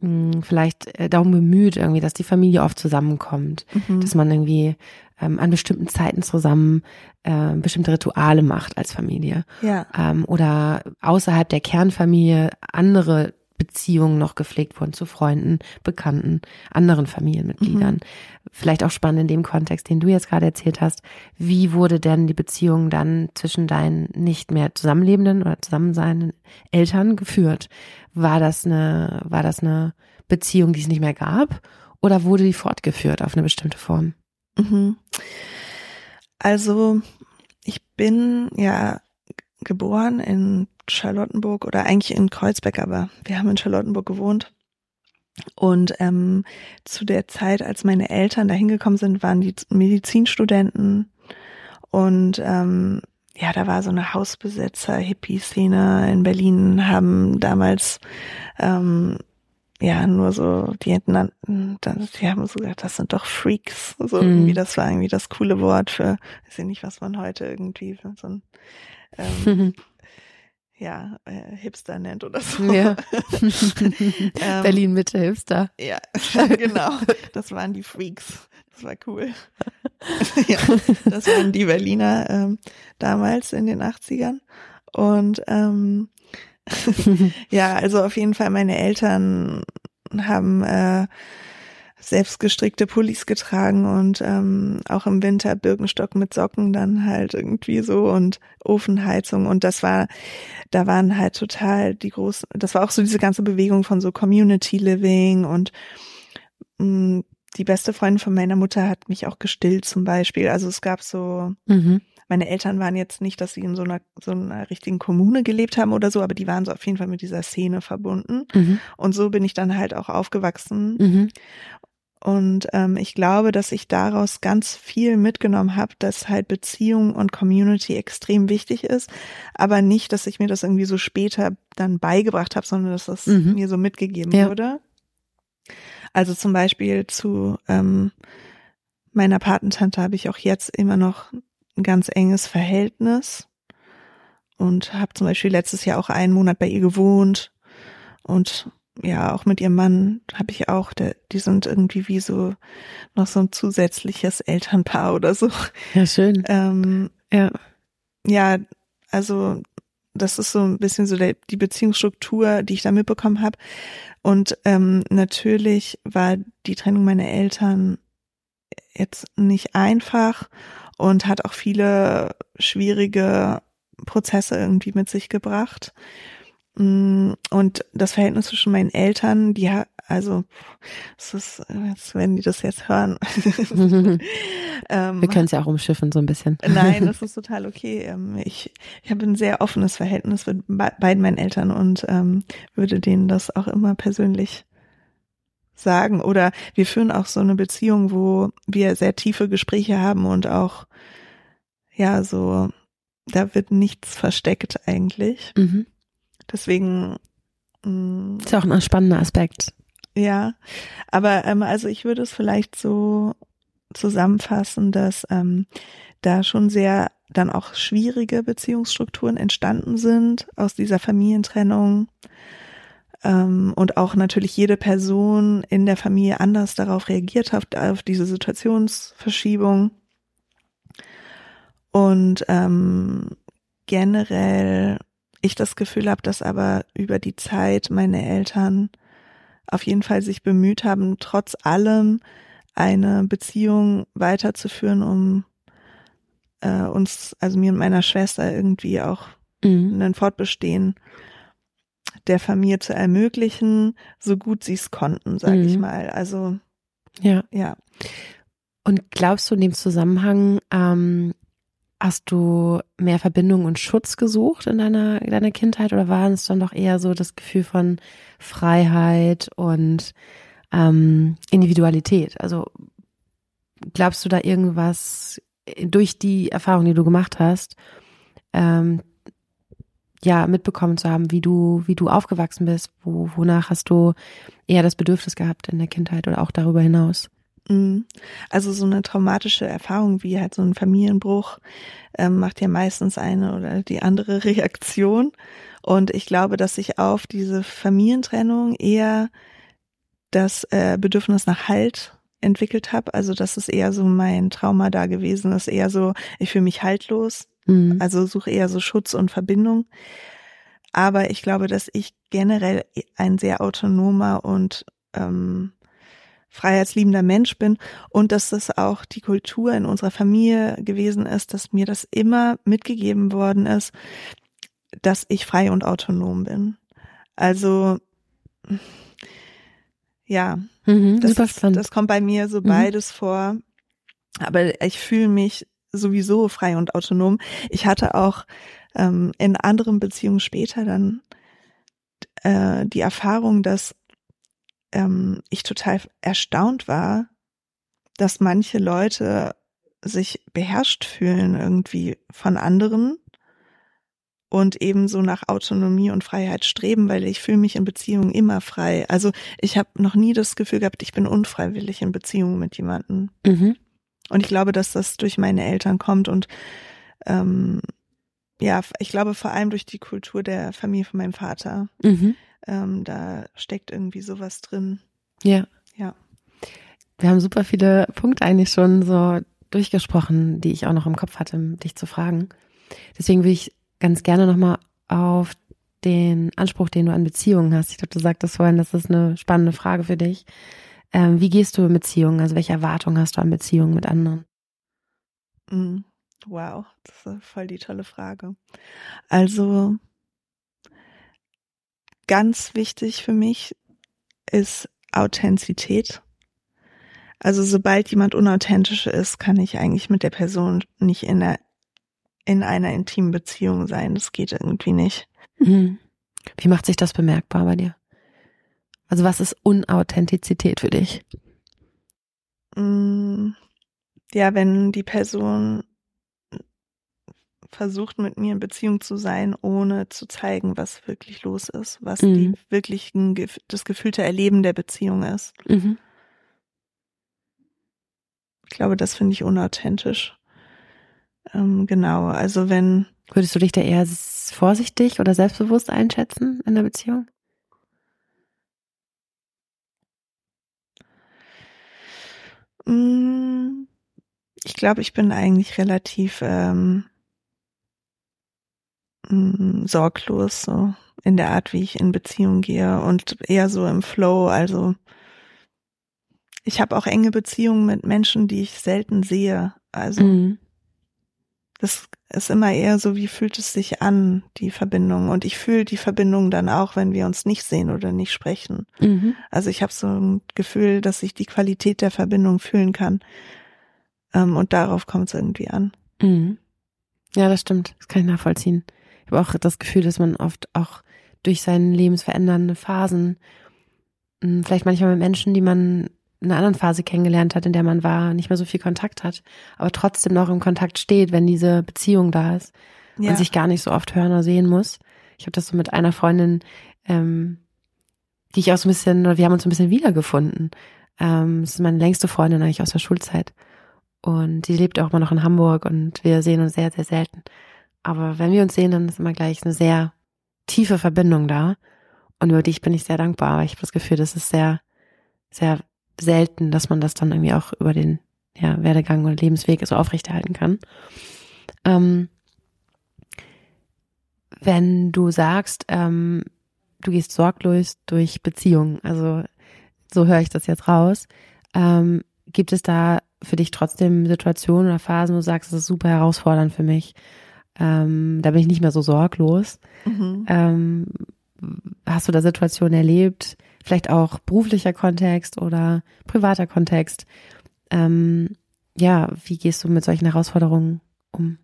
mh, vielleicht äh, darum bemüht, irgendwie, dass die Familie oft zusammenkommt, Mhm. dass man irgendwie ähm, an bestimmten Zeiten zusammen äh, bestimmte Rituale macht als Familie Ja, ähm, oder außerhalb der Kernfamilie andere Beziehungen noch gepflegt wurden zu Freunden, Bekannten, anderen Familienmitgliedern. Vielleicht auch spannend in dem Kontext, den du jetzt gerade erzählt hast. Wie wurde denn die Beziehung dann zwischen deinen nicht mehr zusammenlebenden oder zusammenseinenden Eltern geführt? War das eine, war das eine Beziehung, die es nicht mehr gab? Oder wurde die fortgeführt auf eine bestimmte Form? Mhm. Also, ich bin ja geboren in Charlottenburg oder eigentlich in Kreuzberg, aber wir haben in Charlottenburg gewohnt. Und ähm, zu der Zeit, als meine Eltern da hingekommen sind, waren die Medizinstudenten und ähm, ja, da war so eine Hausbesetzer-Hippie-Szene in Berlin, haben damals ähm, ja nur so, die nannten, die haben so gesagt, das sind doch Freaks. So mhm. irgendwie, das war irgendwie das coole Wort für, weiß ich nicht, was man heute irgendwie für so ein ähm, [laughs] ja, äh, Hipster nennt oder so. Ja. [laughs] [laughs] ähm, Berlin Mitte Hipster. Ja, [laughs] genau. Das waren die Freaks. Das war cool. ja, das waren die Berliner ähm, damals in den 80ern. Und ähm, ja, also auf jeden Fall meine Eltern haben äh, selbstgestrickte Pullis getragen und ähm, auch im Winter Birkenstock mit Socken dann halt irgendwie so und Ofenheizung und das war, da waren halt total die großen, das war auch so diese ganze Bewegung von so Community Living und mh, mm, die beste Freundin von meiner Mutter hat mich auch gestillt zum Beispiel. Also es gab so, mhm. meine Eltern waren jetzt nicht, dass sie in so einer, so einer richtigen Kommune gelebt haben oder so, aber die waren so auf jeden Fall mit dieser Szene verbunden. Mhm. Und so bin ich dann halt auch aufgewachsen. Mhm. Und ähm, ich glaube, dass ich daraus ganz viel mitgenommen habe, dass halt Beziehung und Community extrem wichtig ist, aber nicht, dass ich mir das irgendwie so später dann beigebracht habe, sondern dass das mhm. mir so mitgegeben ja. wurde. Also zum Beispiel zu ähm, meiner Patentante habe ich auch jetzt immer noch ein ganz enges Verhältnis und habe zum Beispiel letztes Jahr auch einen Monat bei ihr gewohnt und ja, auch mit ihrem Mann habe ich auch, der, die sind irgendwie wie so noch so ein zusätzliches Elternpaar [laughs] oder so. Ja, schön. Ähm, ja. Ja, also das ist so ein bisschen so der, die Beziehungsstruktur, die ich da mitbekommen habe. Und ähm, natürlich war die Trennung meiner Eltern jetzt nicht einfach und hat auch viele schwierige Prozesse irgendwie mit sich gebracht. Mm, und das Verhältnis zwischen meinen Eltern, die also es ist, wenn die das jetzt hören. [laughs] [laughs] ähm, Wir können es ja auch umschiffen so ein bisschen. nein, das [laughs] ist total okay. Ähm, ich, ich habe ein sehr offenes Verhältnis mit beiden meinen Eltern und ähm, würde denen das auch immer persönlich sagen. Oder wir führen auch so eine Beziehung, wo wir sehr tiefe Gespräche haben und auch ja so, da wird nichts versteckt eigentlich. Mhm. Deswegen mh, mm, ist auch ein spannender Aspekt. Ja, aber ähm, also ich würde es vielleicht so zusammenfassen, dass ähm, da schon sehr dann auch schwierige Beziehungsstrukturen entstanden sind aus dieser Familientrennung ähm, und auch natürlich jede Person in der Familie anders darauf reagiert hat, auf diese Situationsverschiebung. Und ähm, generell ich das Gefühl habe, dass aber über die Zeit meine Eltern auf jeden Fall sich bemüht haben, trotz allem eine Beziehung weiterzuführen, um äh, uns, also mir und meiner Schwester irgendwie auch mhm. ein Fortbestehen der Familie zu ermöglichen, so gut sie es konnten, sage mhm. ich mal. Also ja, ja. Und glaubst du in dem Zusammenhang, ähm, Hast du mehr Verbindung und Schutz gesucht in deiner, deiner Kindheit oder war es dann doch eher so das Gefühl von Freiheit und ähm, Individualität? Also glaubst du da irgendwas durch die Erfahrung, die du gemacht hast, ähm, ja, mitbekommen zu haben, wie du, wie du aufgewachsen bist, wo, wonach hast du eher das Bedürfnis gehabt in der Kindheit oder auch darüber hinaus? Also so eine traumatische Erfahrung wie halt so ein Familienbruch ähm, macht ja meistens eine oder die andere [laughs] Reaktion. Und ich glaube, dass ich auf diese Familientrennung eher das äh, Bedürfnis nach Halt entwickelt habe. Also das ist eher so mein Trauma da gewesen. Das ist eher so, ich fühle mich haltlos. Mhm. Also suche eher so Schutz und Verbindung. Aber ich glaube, dass ich generell ein sehr autonomer und ähm, freiheitsliebender Mensch bin und dass das auch die Kultur in unserer Familie gewesen ist, dass mir das immer mitgegeben worden ist, dass ich frei und autonom bin. Also ja, mhm, das, ist, das kommt bei mir so mhm. beides vor. Aber ich fühle mich sowieso frei und autonom. Ich hatte auch ähm, in anderen Beziehungen später dann äh, die Erfahrung, dass ähm, ich total erstaunt war, dass manche Leute sich beherrscht fühlen irgendwie von anderen und ebenso nach Autonomie und Freiheit streben, weil ich fühle mich in Beziehungen immer frei. Also ich habe noch nie das Gefühl gehabt, ich bin unfreiwillig in Beziehungen mit jemandem. Mhm. Und ich glaube, dass das durch meine Eltern kommt und ähm, ja, ich glaube vor allem durch die Kultur der Familie von meinem Vater. Mhm. Ähm, da steckt irgendwie sowas drin. Ja. Ja. Wir haben super viele Punkte eigentlich schon so durchgesprochen, die ich auch noch im Kopf hatte, dich zu fragen. Deswegen will ich ganz gerne nochmal auf den Anspruch, den du an Beziehungen hast. Ich glaube, du sagtest vorhin, das ist eine spannende Frage für dich. Ähm, wie gehst du in Beziehungen? Also welche Erwartungen hast du an Beziehungen mit anderen? Mm, wow, das ist voll die tolle Frage. Also ganz wichtig für mich ist Authentizität. Also sobald jemand unauthentisch ist, kann ich eigentlich mit der Person nicht in einer, in einer intimen Beziehung sein. Das geht irgendwie nicht. Mhm. Wie macht sich das bemerkbar bei dir? Also was ist Unauthentizität für dich? Mm, ja, wenn die Person versucht, mit mir in Beziehung zu sein, ohne zu zeigen, was wirklich los ist, was mhm. die wirklich das gefühlte Erleben der Beziehung ist. Mhm. Ich glaube, das finde ich unauthentisch. Ähm, genau, also wenn. Würdest du dich da eher vorsichtig oder selbstbewusst einschätzen in der Beziehung? Mm, ich glaube, ich bin eigentlich relativ ähm, mm, sorglos so in der Art, wie ich in Beziehung gehe und eher so im Flow. Also ich habe auch enge Beziehungen mit Menschen, die ich selten sehe. Also mhm. das ist immer eher so, wie fühlt es sich an, die Verbindung. Und ich fühle die Verbindung dann auch, wenn wir uns nicht sehen oder nicht sprechen. Mhm. Also ich habe so ein Gefühl, dass ich die Qualität der Verbindung fühlen kann. Ähm, und darauf kommt es irgendwie an. Mhm. Ja, das stimmt. Das kann ich nachvollziehen. Ich habe auch das Gefühl, dass man oft auch durch seine lebensverändernde Phasen, hm, vielleicht manchmal mit Menschen, die man in einer anderen Phase kennengelernt hat, in der man war, nicht mehr so viel Kontakt hat, aber trotzdem noch im Kontakt steht, wenn diese Beziehung da ist ja. und sich gar nicht so oft hören oder sehen muss. Ich habe das so mit einer Freundin, ähm, die ich auch so ein bisschen, oder wir haben uns so ein bisschen wiedergefunden. Ähm, das ist meine längste Freundin eigentlich aus der Schulzeit. Und die lebt auch immer noch in Hamburg und wir sehen uns sehr, sehr selten. Aber wenn wir uns sehen, dann ist immer gleich eine sehr tiefe Verbindung da. Und über dich bin ich sehr dankbar. Aber ich habe das Gefühl, das ist sehr, sehr selten, dass man das dann irgendwie auch über den ja, Werdegang oder Lebensweg so aufrechterhalten kann. Ähm, wenn du sagst, ähm, du gehst sorglos durch Beziehungen, also so höre ich das jetzt raus, ähm, gibt es da für dich trotzdem Situationen oder Phasen, wo du sagst, das ist super herausfordernd für mich? Ähm, da bin ich nicht mehr so sorglos. Mhm. Ähm, hast du da Situationen erlebt, vielleicht auch beruflicher Kontext oder privater Kontext. Ähm, ja, wie gehst du mit solchen Herausforderungen um?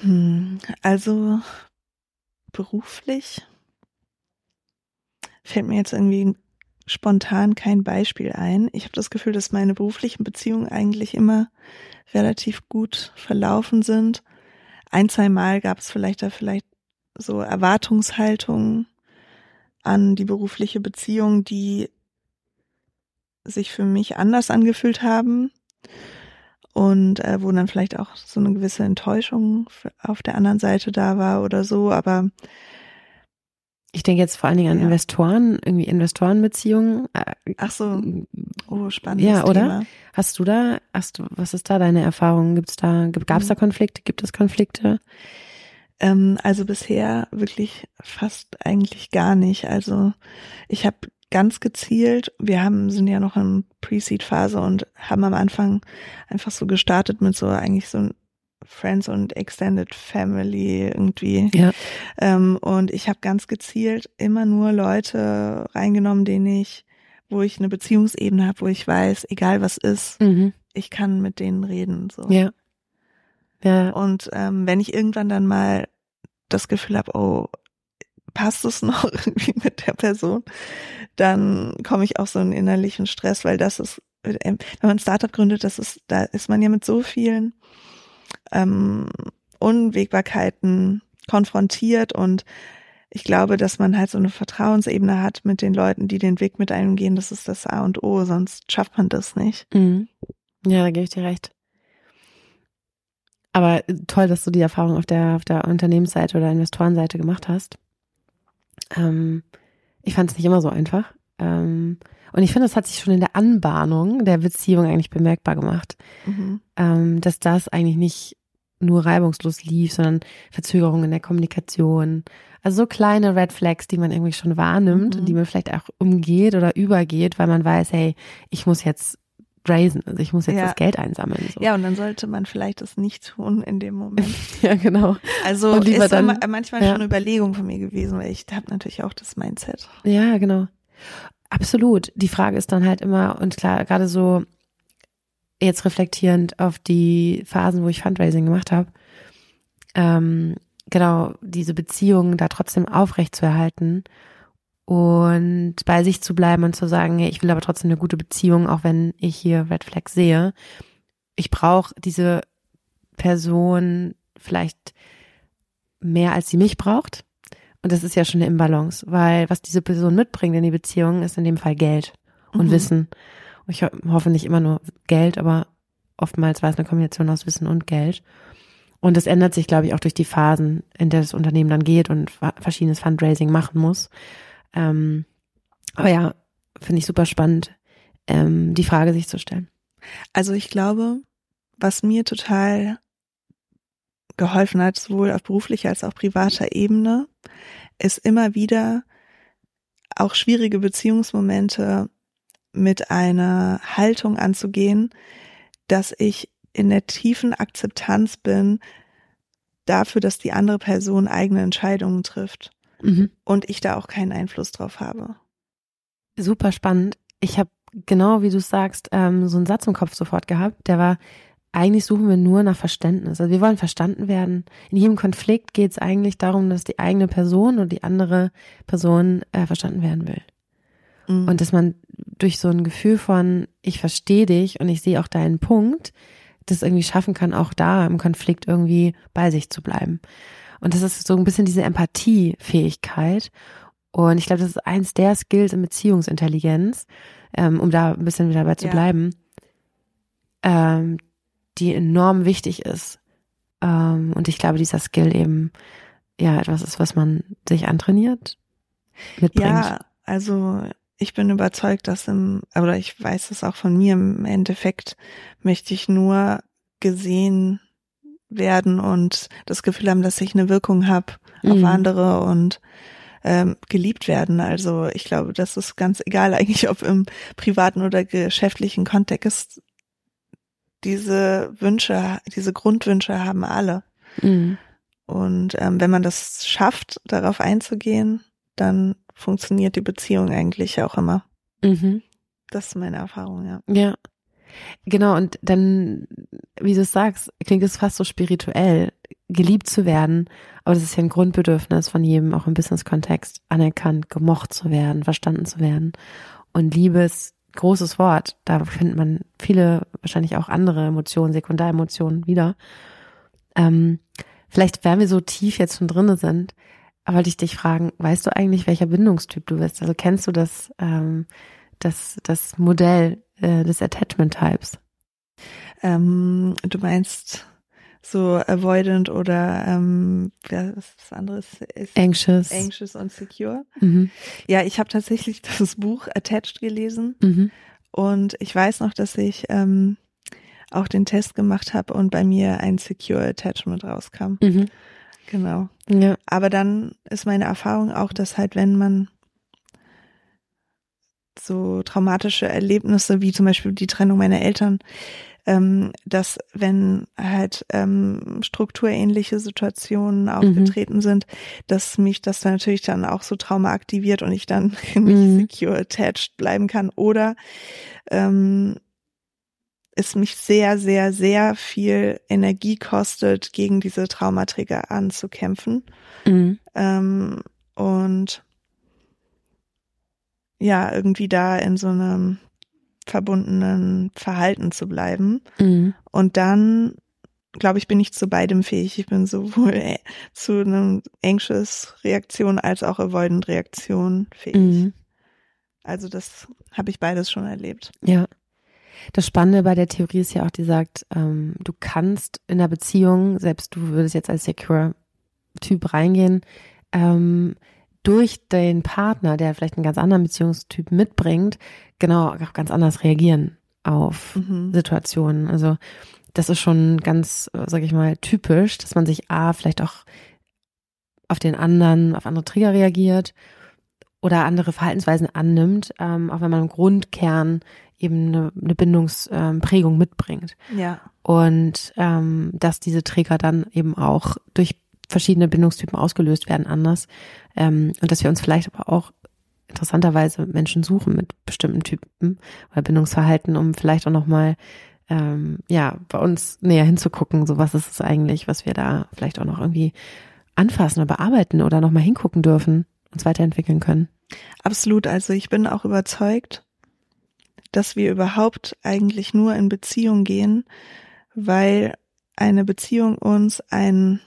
Hm, also beruflich fällt mir jetzt irgendwie spontan kein Beispiel ein. Ich habe das Gefühl, dass meine beruflichen Beziehungen eigentlich immer relativ gut verlaufen sind. Ein, zwei Mal gab es vielleicht da vielleicht so Erwartungshaltungen an die berufliche Beziehung, die sich für mich anders angefühlt haben und äh, wo dann vielleicht auch so eine gewisse Enttäuschung auf der anderen Seite da war oder so, aber ich denke jetzt vor allen Dingen an ja. Investoren, irgendwie Investorenbeziehungen. Äh, Ach so, oh spannend. Ja, oder? Thema. Hast du da, hast du, was ist da deine Erfahrung? Gibt's da, gab es da mhm. Konflikte? Gibt es Konflikte? Ähm, also bisher wirklich fast eigentlich gar nicht. Also ich habe ganz gezielt, wir haben, sind ja noch in Pre-Seed-Phase und haben am Anfang einfach so gestartet mit so eigentlich so Friends und Extended Family irgendwie. Ja. Ähm, und ich habe ganz gezielt immer nur Leute reingenommen, denen ich, wo ich eine Beziehungsebene habe, wo ich weiß, egal was ist, mhm. ich kann mit denen reden. So. Ja. Ja. Und ähm, wenn ich irgendwann dann mal das Gefühl habe, oh, passt es noch [laughs] irgendwie mit der Person, dann komme ich auch so in innerlichen Stress, weil das ist, wenn man ein Startup gründet, das ist, da ist man ja mit so vielen ähm, Unwägbarkeiten konfrontiert und ich glaube, dass man halt so eine Vertrauensebene hat mit den Leuten, die den Weg mit einem gehen. Das ist das A und O, sonst schafft man das nicht. Mhm. Ja, da gebe ich dir recht. Aber toll, dass du die Erfahrung auf der, auf der Unternehmensseite oder Investorenseite gemacht hast. Ähm, ich fand es nicht immer so einfach. Ähm, und ich finde, das hat sich schon in der Anbahnung der Beziehung eigentlich bemerkbar gemacht, Mhm. ähm, dass das eigentlich nicht nur reibungslos lief, sondern Verzögerungen in der Kommunikation. Also so kleine Red Flags, die man irgendwie schon wahrnimmt Mhm. und die man vielleicht auch umgeht oder übergeht, weil man weiß, hey, ich muss jetzt raisen, also ich muss jetzt Ja. das Geld einsammeln. So. Ja, und dann sollte man vielleicht das nicht tun in dem Moment. [laughs] ja genau. Also Und lieber ist dann- dann, manchmal ja. schon eine Überlegung von mir gewesen, weil ich habe natürlich auch das Mindset. Ja, genau. Absolut. Die Frage ist dann halt immer, und klar, gerade so jetzt reflektierend auf die Phasen, wo ich Fundraising gemacht habe, ähm, genau, diese Beziehungen da trotzdem aufrecht zu erhalten und bei sich zu bleiben und zu sagen, ich will aber trotzdem eine gute Beziehung, auch wenn ich hier Red Flags sehe. Ich brauche diese Person vielleicht mehr, als sie mich braucht. Und das ist ja schon eine Imbalance, weil was diese Person mitbringt in die Beziehung, ist in dem Fall Geld und Mhm. Wissen. Und ich ho- hoffe nicht immer nur Geld, aber oftmals war es eine Kombination aus Wissen und Geld. Und das ändert sich, glaube ich, auch durch die Phasen, in der das Unternehmen dann geht und verschiedenes Fundraising machen muss. Ähm, aber ja, finde ich super spannend, ähm, die Frage sich zu stellen. Also ich glaube, was mir total geholfen hat, sowohl auf beruflicher als auch privater Ebene, ist immer wieder auch schwierige Beziehungsmomente mit einer Haltung anzugehen, dass ich in der tiefen Akzeptanz bin dafür, dass die andere Person eigene Entscheidungen trifft Mhm. und ich da auch keinen Einfluss drauf habe. Super spannend. Ich habe genau wie du sagst, ähm, so einen Satz im Kopf sofort gehabt, der war, eigentlich suchen wir nur nach Verständnis. Also wir wollen verstanden werden. In jedem Konflikt geht es eigentlich darum, dass die eigene Person oder die andere Person äh, verstanden werden will. Mhm. Und dass man durch so ein Gefühl von, ich verstehe dich und ich sehe auch deinen Punkt, das irgendwie schaffen kann, auch da im Konflikt irgendwie bei sich zu bleiben. Und das ist so ein bisschen diese Empathiefähigkeit. Und ich glaube, das ist eins der Skills in Beziehungsintelligenz, ähm, um da ein bisschen wieder dabei zu Ja. bleiben, ähm, die enorm wichtig ist. Ähm, und ich glaube, dieser Skill eben ja etwas ist, was man sich antrainiert, mitbringt. Ja, also ich bin überzeugt, dass im, oder ich weiß es auch von mir, im Endeffekt möchte ich nur gesehen werden und das Gefühl haben, dass ich eine Wirkung habe auf Mhm. andere und ähm, geliebt werden. Also ich glaube, das ist ganz egal eigentlich, ob im privaten oder geschäftlichen Kontext. Diese Wünsche, diese Grundwünsche haben alle. Mhm. Und ähm, wenn man das schafft, darauf einzugehen, dann funktioniert die Beziehung eigentlich auch immer. Mhm. Das ist meine Erfahrung, ja. Ja. Genau, und dann, wie du es sagst, klingt es fast so spirituell, geliebt zu werden. Aber das ist ja ein Grundbedürfnis von jedem, auch im Business-Kontext, anerkannt, gemocht zu werden, verstanden zu werden. Und Liebe ist großes Wort. Da findet man viele, wahrscheinlich auch andere Emotionen, Sekundaremotionen wieder. Ähm, vielleicht, wenn wir so tief jetzt schon drinne sind, wollte ich dich fragen, weißt du eigentlich, welcher Bindungstyp du bist? Also kennst du das, ähm, das, das Modell äh, des Attachment Types? Ähm, du meinst so avoidant oder ähm, ja, was ist das andere? Ist, Anxious. anxious und secure. Mhm. Ja, ich habe tatsächlich [laughs] das Buch Attached gelesen Mhm. und ich weiß noch, dass ich ähm, auch den Test gemacht habe und bei mir ein Secure Attachment rauskam. Mhm. Genau. Ja. Aber dann ist meine Erfahrung auch, dass halt, wenn man so traumatische Erlebnisse wie zum Beispiel die Trennung meiner Eltern, ähm, dass wenn halt ähm, strukturähnliche Situationen aufgetreten sind, dass mich das dann natürlich dann auch so Trauma aktiviert und ich dann [laughs] nicht Mhm. secure attached bleiben kann oder ähm, es mich sehr, sehr, sehr viel Energie kostet, gegen diese Traumaträger anzukämpfen. Mhm. Ähm, und ja, irgendwie da in so einem verbundenen Verhalten zu bleiben. Mhm. Und dann, glaube ich, bin ich zu beidem fähig. Ich bin sowohl [laughs] zu einem anxious Reaktion als auch avoidant Reaktion fähig. Mhm. Also das habe ich beides schon erlebt. Ja. Das Spannende bei der Theorie ist ja auch, die sagt, ähm, du kannst in der Beziehung, selbst du würdest jetzt als secure Typ reingehen, ähm, durch den Partner, der vielleicht einen ganz anderen Beziehungstyp mitbringt, genau auch ganz anders reagieren auf mhm. Situationen. Also das ist schon ganz, sag ich mal, typisch, dass man sich A, vielleicht auch auf den anderen, auf andere Trigger reagiert oder andere Verhaltensweisen annimmt, ähm, auch wenn man im Grundkern eben eine, eine Bindungsprägung ähm, mitbringt. Ja. Und ähm, dass diese Trigger dann eben auch durch verschiedene Bindungstypen ausgelöst werden anders. Ähm, und dass wir uns vielleicht aber auch interessanterweise Menschen suchen mit bestimmten Typen oder Bindungsverhalten, um vielleicht auch nochmal ähm, ja, bei uns näher hinzugucken, so was ist es eigentlich, was wir da vielleicht auch noch irgendwie anfassen oder bearbeiten oder nochmal hingucken dürfen, uns weiterentwickeln können. Absolut. Also ich bin auch überzeugt, dass wir überhaupt eigentlich nur in Beziehung gehen, weil eine Beziehung uns ein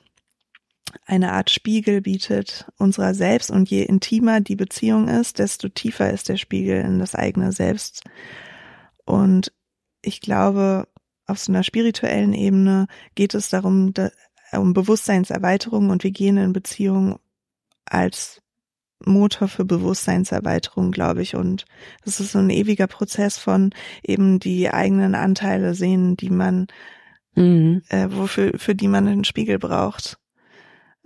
eine Art Spiegel bietet unserer selbst und je intimer die Beziehung ist, desto tiefer ist der Spiegel in das eigene Selbst. Und ich glaube, auf so einer spirituellen Ebene geht es darum, da, um Bewusstseinserweiterung und wir gehen in Beziehung als Motor für Bewusstseinserweiterung, glaube ich. Und das ist so ein ewiger Prozess von eben die eigenen Anteile sehen, die man, mhm. äh, wofür, für die man einen Spiegel braucht.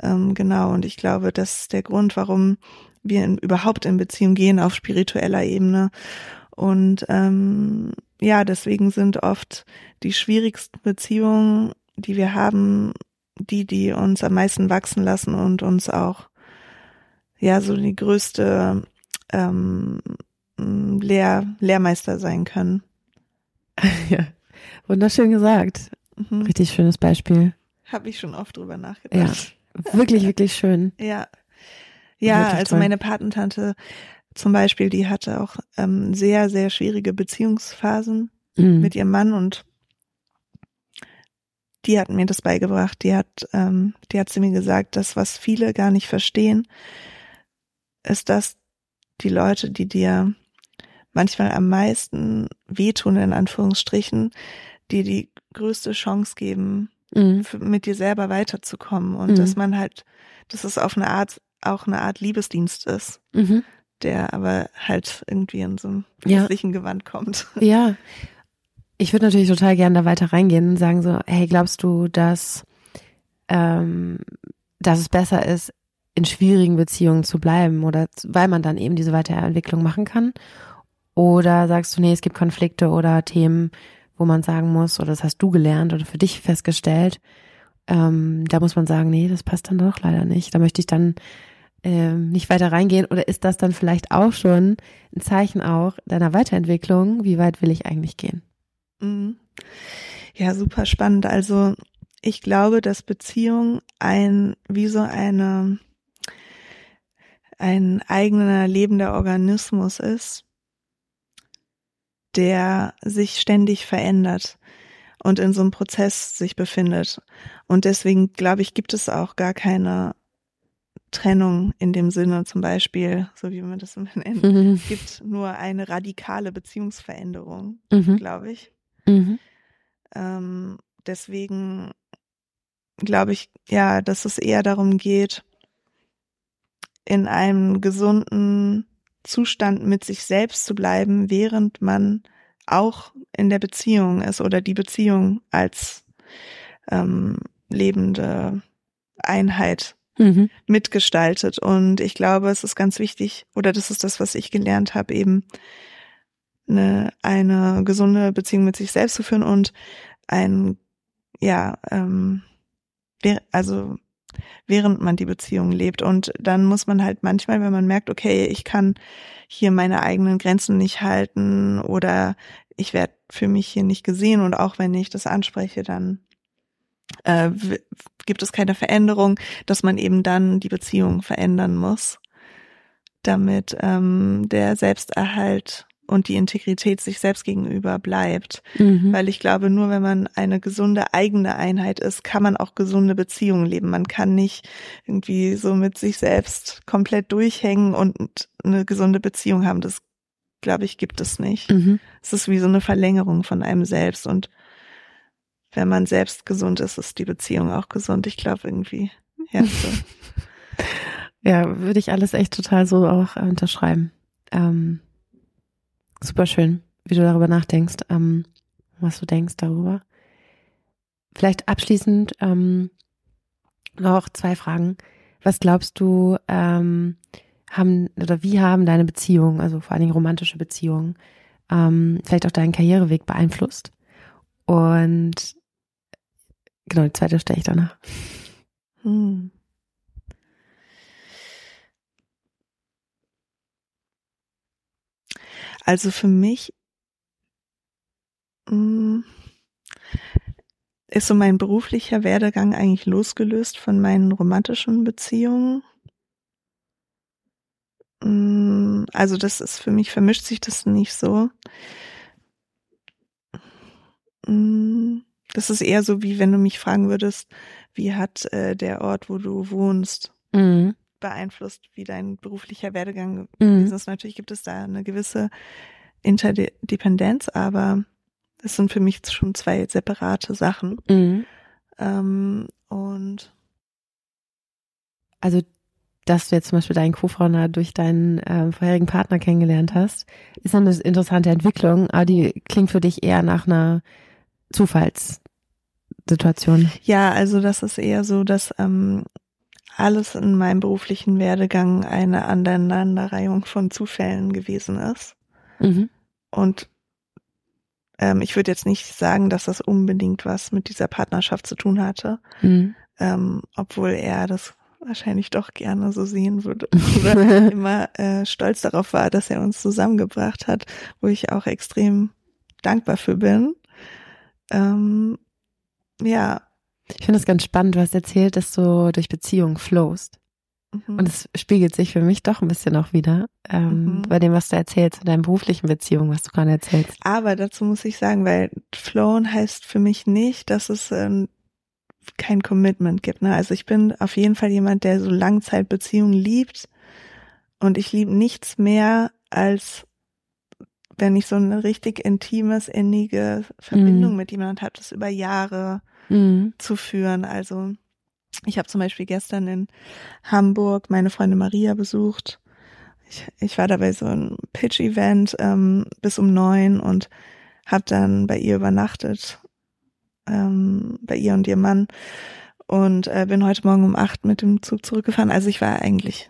Ähm, genau, und ich glaube, das ist der Grund, warum wir in, überhaupt in Beziehung gehen auf spiritueller Ebene. Und ähm, ja, deswegen sind oft die schwierigsten Beziehungen, die wir haben, die, die uns am meisten wachsen lassen und uns auch ja so die größte ähm, Lehr Lehrmeister sein können. [laughs] Ja, wunderschön gesagt. Mhm. Richtig schönes Beispiel. Habe ich schon oft drüber nachgedacht. Ja, wirklich, wirklich schön. Ja. Ja, wirklich also toll. meine Patentante zum Beispiel, die hatte auch ähm, sehr, sehr schwierige Beziehungsphasen mhm. mit ihrem Mann und die hat mir das beigebracht. Die hat, ähm, die hat sie mir gesagt, das, was viele gar nicht verstehen, ist, dass die Leute, die dir manchmal am meisten wehtun, in Anführungsstrichen, dir die größte Chance geben, mhm. mit dir selber weiterzukommen und mhm. dass man halt, dass es auf eine Art auch eine Art Liebesdienst ist, mhm. der aber halt irgendwie in so einem christlichen ja. Gewand kommt. [laughs] Ja, ich würde natürlich total gerne da weiter reingehen und sagen so, hey, glaubst du, dass ähm, dass es besser ist, in schwierigen Beziehungen zu bleiben oder weil man dann eben diese Weiterentwicklung machen kann? Oder sagst du, nee, es gibt Konflikte oder Themen, wo man sagen muss, oder das hast du gelernt oder für dich festgestellt, ähm, da muss man sagen, nee, das passt dann doch leider nicht. Da möchte ich dann ähm, nicht weiter reingehen. Oder ist das dann vielleicht auch schon ein Zeichen auch deiner Weiterentwicklung? Wie weit will ich eigentlich gehen? Mhm. Ja, super spannend. Also ich glaube, dass Beziehung ein, wie so eine, ein eigener lebender Organismus ist, der sich ständig verändert und in so einem Prozess sich befindet. Und deswegen glaube ich, gibt es auch gar keine Trennung in dem Sinne zum Beispiel, so wie man das nennt. Mhm. Es gibt nur eine radikale Beziehungsveränderung, mhm. glaube ich. Mhm. Ähm, deswegen glaube ich, ja, dass es eher darum geht, in einem gesunden Zustand mit sich selbst zu bleiben, während man auch in der Beziehung ist oder die Beziehung als ähm, lebende Einheit mhm. mitgestaltet. Und ich glaube, es ist ganz wichtig, oder das ist das, was ich gelernt habe, eben eine, eine gesunde Beziehung mit sich selbst zu führen und ein, ja, ähm, also während man die Beziehung lebt. Und dann muss man halt manchmal, wenn man merkt, okay, ich kann hier meine eigenen Grenzen nicht halten oder ich werde für mich hier nicht gesehen und auch wenn ich das anspreche, dann äh, gibt es keine Veränderung, dass man eben dann die Beziehung verändern muss, damit ähm, der Selbsterhalt und die Integrität sich selbst gegenüber bleibt. Mhm. Weil ich glaube, nur wenn man eine gesunde eigene Einheit ist, kann man auch gesunde Beziehungen leben. Man kann nicht irgendwie so mit sich selbst komplett durchhängen und eine gesunde Beziehung haben. Das, glaube ich, gibt es nicht. Mhm. Es ist wie so eine Verlängerung von einem selbst. Und wenn man selbst gesund ist, ist die Beziehung auch gesund. Ich glaube irgendwie. Ja, so. [laughs] ja, würde ich alles echt total so auch unterschreiben. Ähm Super schön, wie du darüber nachdenkst, ähm, was du denkst darüber. Vielleicht abschließend ähm, noch zwei Fragen. Was glaubst du, ähm, haben oder wie haben deine Beziehungen, also vor allen Dingen romantische Beziehungen, ähm, vielleicht auch deinen Karriereweg beeinflusst? Und genau, die zweite stelle ich danach. Hm. Also für mich mh, mm, ist so mein beruflicher Werdegang eigentlich losgelöst von meinen romantischen Beziehungen. Mm, also das ist für mich, vermischt sich das nicht so. Mm, das ist eher so, wie wenn du mich fragen würdest, wie hat äh, der Ort, wo du wohnst, mhm beeinflusst, wie dein beruflicher Werdegang mhm. ist. Natürlich gibt es da eine gewisse Interdependenz, aber es sind für mich schon zwei separate Sachen. Mhm. Ähm, und also dass du jetzt zum Beispiel deinen Co-Founder durch deinen äh, vorherigen Partner kennengelernt hast, ist eine interessante Entwicklung, aber die klingt für dich eher nach einer Zufallssituation. Ja, also das ist eher so, dass ähm, alles in meinem beruflichen Werdegang eine Aneinanderreihung von Zufällen gewesen ist. Mhm. Und ähm, ich würde jetzt nicht sagen, dass das unbedingt was mit dieser Partnerschaft zu tun hatte, mhm. ähm, obwohl er das wahrscheinlich doch gerne so sehen würde [laughs] oder immer äh, stolz darauf war, dass er uns zusammengebracht hat, wo ich auch extrem dankbar für bin. Ähm, ja, ich finde es ganz spannend. Du hast erzählt, dass du durch Beziehungen flowst. Mhm. Und es spiegelt sich für mich doch ein bisschen auch wieder ähm, mhm. bei dem, was du erzählst, in deinen beruflichen Beziehungen, was du gerade erzählst. Aber dazu muss ich sagen, weil flowen heißt für mich nicht, dass es ähm, kein Commitment gibt. Ne? Also ich bin auf jeden Fall jemand, der so Langzeitbeziehungen liebt. Und ich liebe nichts mehr, als wenn ich so eine richtig intimes, innige Verbindung mhm. mit jemandem habe, das über Jahre mhm. zu führen. Also ich habe zum Beispiel gestern in Hamburg meine Freundin Maria besucht. Ich, ich war dabei so ein Pitch-Event ähm, bis um neun und habe dann bei ihr übernachtet, ähm, bei ihr und ihrem Mann und äh, bin heute Morgen um acht mit dem Zug zurückgefahren. Also ich war eigentlich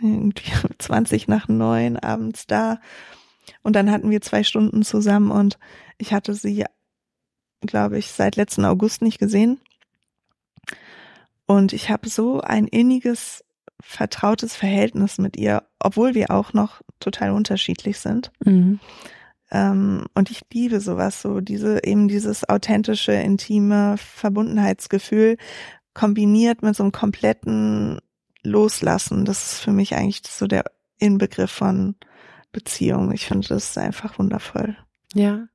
irgendwie [laughs] 20 nach neun abends da und dann hatten wir zwei Stunden zusammen und ich hatte sie glaube ich, seit letzten August nicht gesehen. Und ich habe so ein inniges, vertrautes Verhältnis mit ihr, obwohl wir auch noch total unterschiedlich sind. Mhm. Ähm, und ich liebe sowas, so diese, eben dieses authentische, intime Verbundenheitsgefühl kombiniert mit so einem kompletten Loslassen. Das ist für mich eigentlich so der Inbegriff von Beziehung. Ich finde das einfach wundervoll. Ja,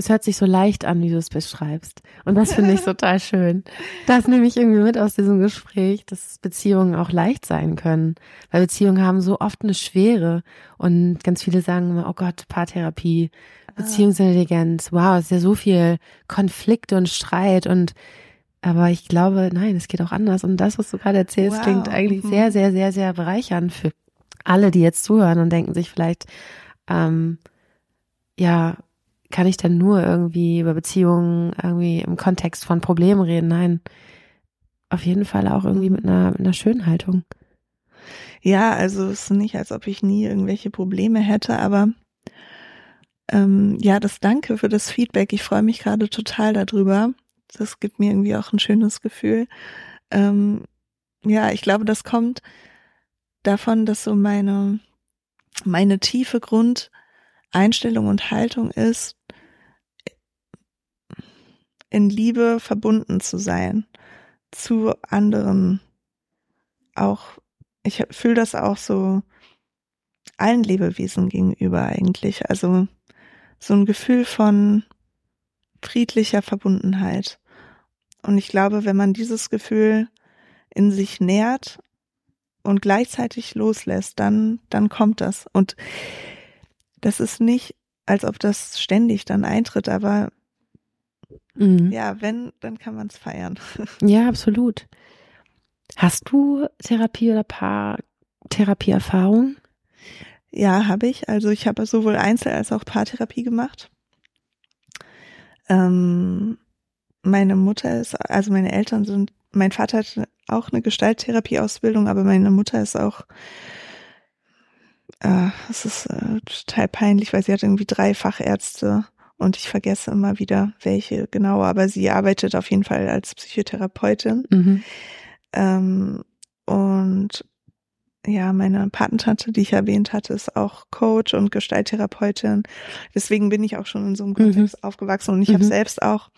es hört sich so leicht an, wie du es beschreibst. Und das finde ich total schön. Das nehme ich irgendwie mit aus diesem Gespräch, dass Beziehungen auch leicht sein können. Weil Beziehungen haben so oft eine Schwere. Und ganz viele sagen immer, oh Gott, Paartherapie, Beziehungsintelligenz, wow, es ist ja so viel Konflikt und Streit und aber ich glaube, nein, es geht auch anders. Und das, was du gerade erzählst, wow. klingt eigentlich sehr, mhm. sehr, sehr, sehr bereichernd für alle, die jetzt zuhören und denken sich vielleicht, ähm, ja, kann ich denn nur irgendwie über Beziehungen irgendwie im Kontext von Problemen reden? Nein, auf jeden Fall auch irgendwie mit einer, mit einer schönen Haltung. Ja, also es ist nicht, als ob ich nie irgendwelche Probleme hätte, aber ähm, ja, das Danke für das Feedback. Ich freue mich gerade total darüber. Das gibt mir irgendwie auch ein schönes Gefühl. Ähm, ja, ich glaube, das kommt davon, dass so meine meine tiefe Grundeinstellung und Haltung ist, in Liebe verbunden zu sein zu anderen. Auch, ich fühle das auch so allen Lebewesen gegenüber eigentlich. Also so ein Gefühl von friedlicher Verbundenheit. Und ich glaube, wenn man dieses Gefühl in sich nährt und gleichzeitig loslässt, dann, dann kommt das. Und das ist nicht, als ob das ständig dann eintritt, aber mhm. ja, wenn, dann kann man es feiern. [laughs] Ja, absolut. Hast du Therapie oder Paartherapieerfahrung? Ja, habe ich. Also ich habe sowohl Einzel- als auch Paartherapie gemacht. Ähm, meine Mutter ist, also meine Eltern sind, mein Vater hat auch eine Gestalttherapieausbildung, aber meine Mutter ist auch, äh, es ist äh, total peinlich, weil sie hat irgendwie drei Fachärzte und ich vergesse immer wieder welche genau, aber sie arbeitet auf jeden Fall als Psychotherapeutin. Mhm. Ähm, und ja, meine Patentante, die ich erwähnt hatte, ist auch Coach und Gestalttherapeutin. Deswegen bin ich auch schon in so einem Kontext mhm. aufgewachsen und ich mhm. habe selbst auch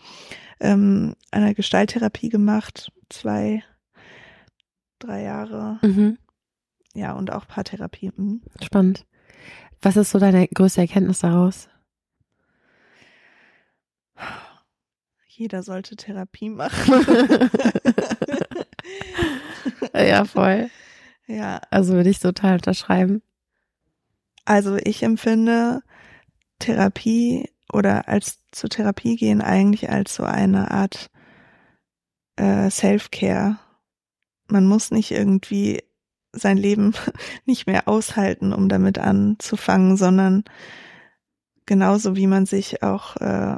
ähm, eine Gestalttherapie gemacht, zwei, drei Jahre. Mhm. Ja, und auch Paartherapie. Mhm. Spannend. Was ist so deine größte Erkenntnis daraus? Jeder sollte Therapie machen. [laughs] ja, voll. Ja. Also würde ich total unterschreiben. Also ich empfinde Therapie oder als zur Therapie gehen eigentlich als so eine Art äh, Self-Care. Man muss nicht irgendwie sein Leben [laughs] nicht mehr aushalten, um damit anzufangen, sondern genauso wie man sich auch äh,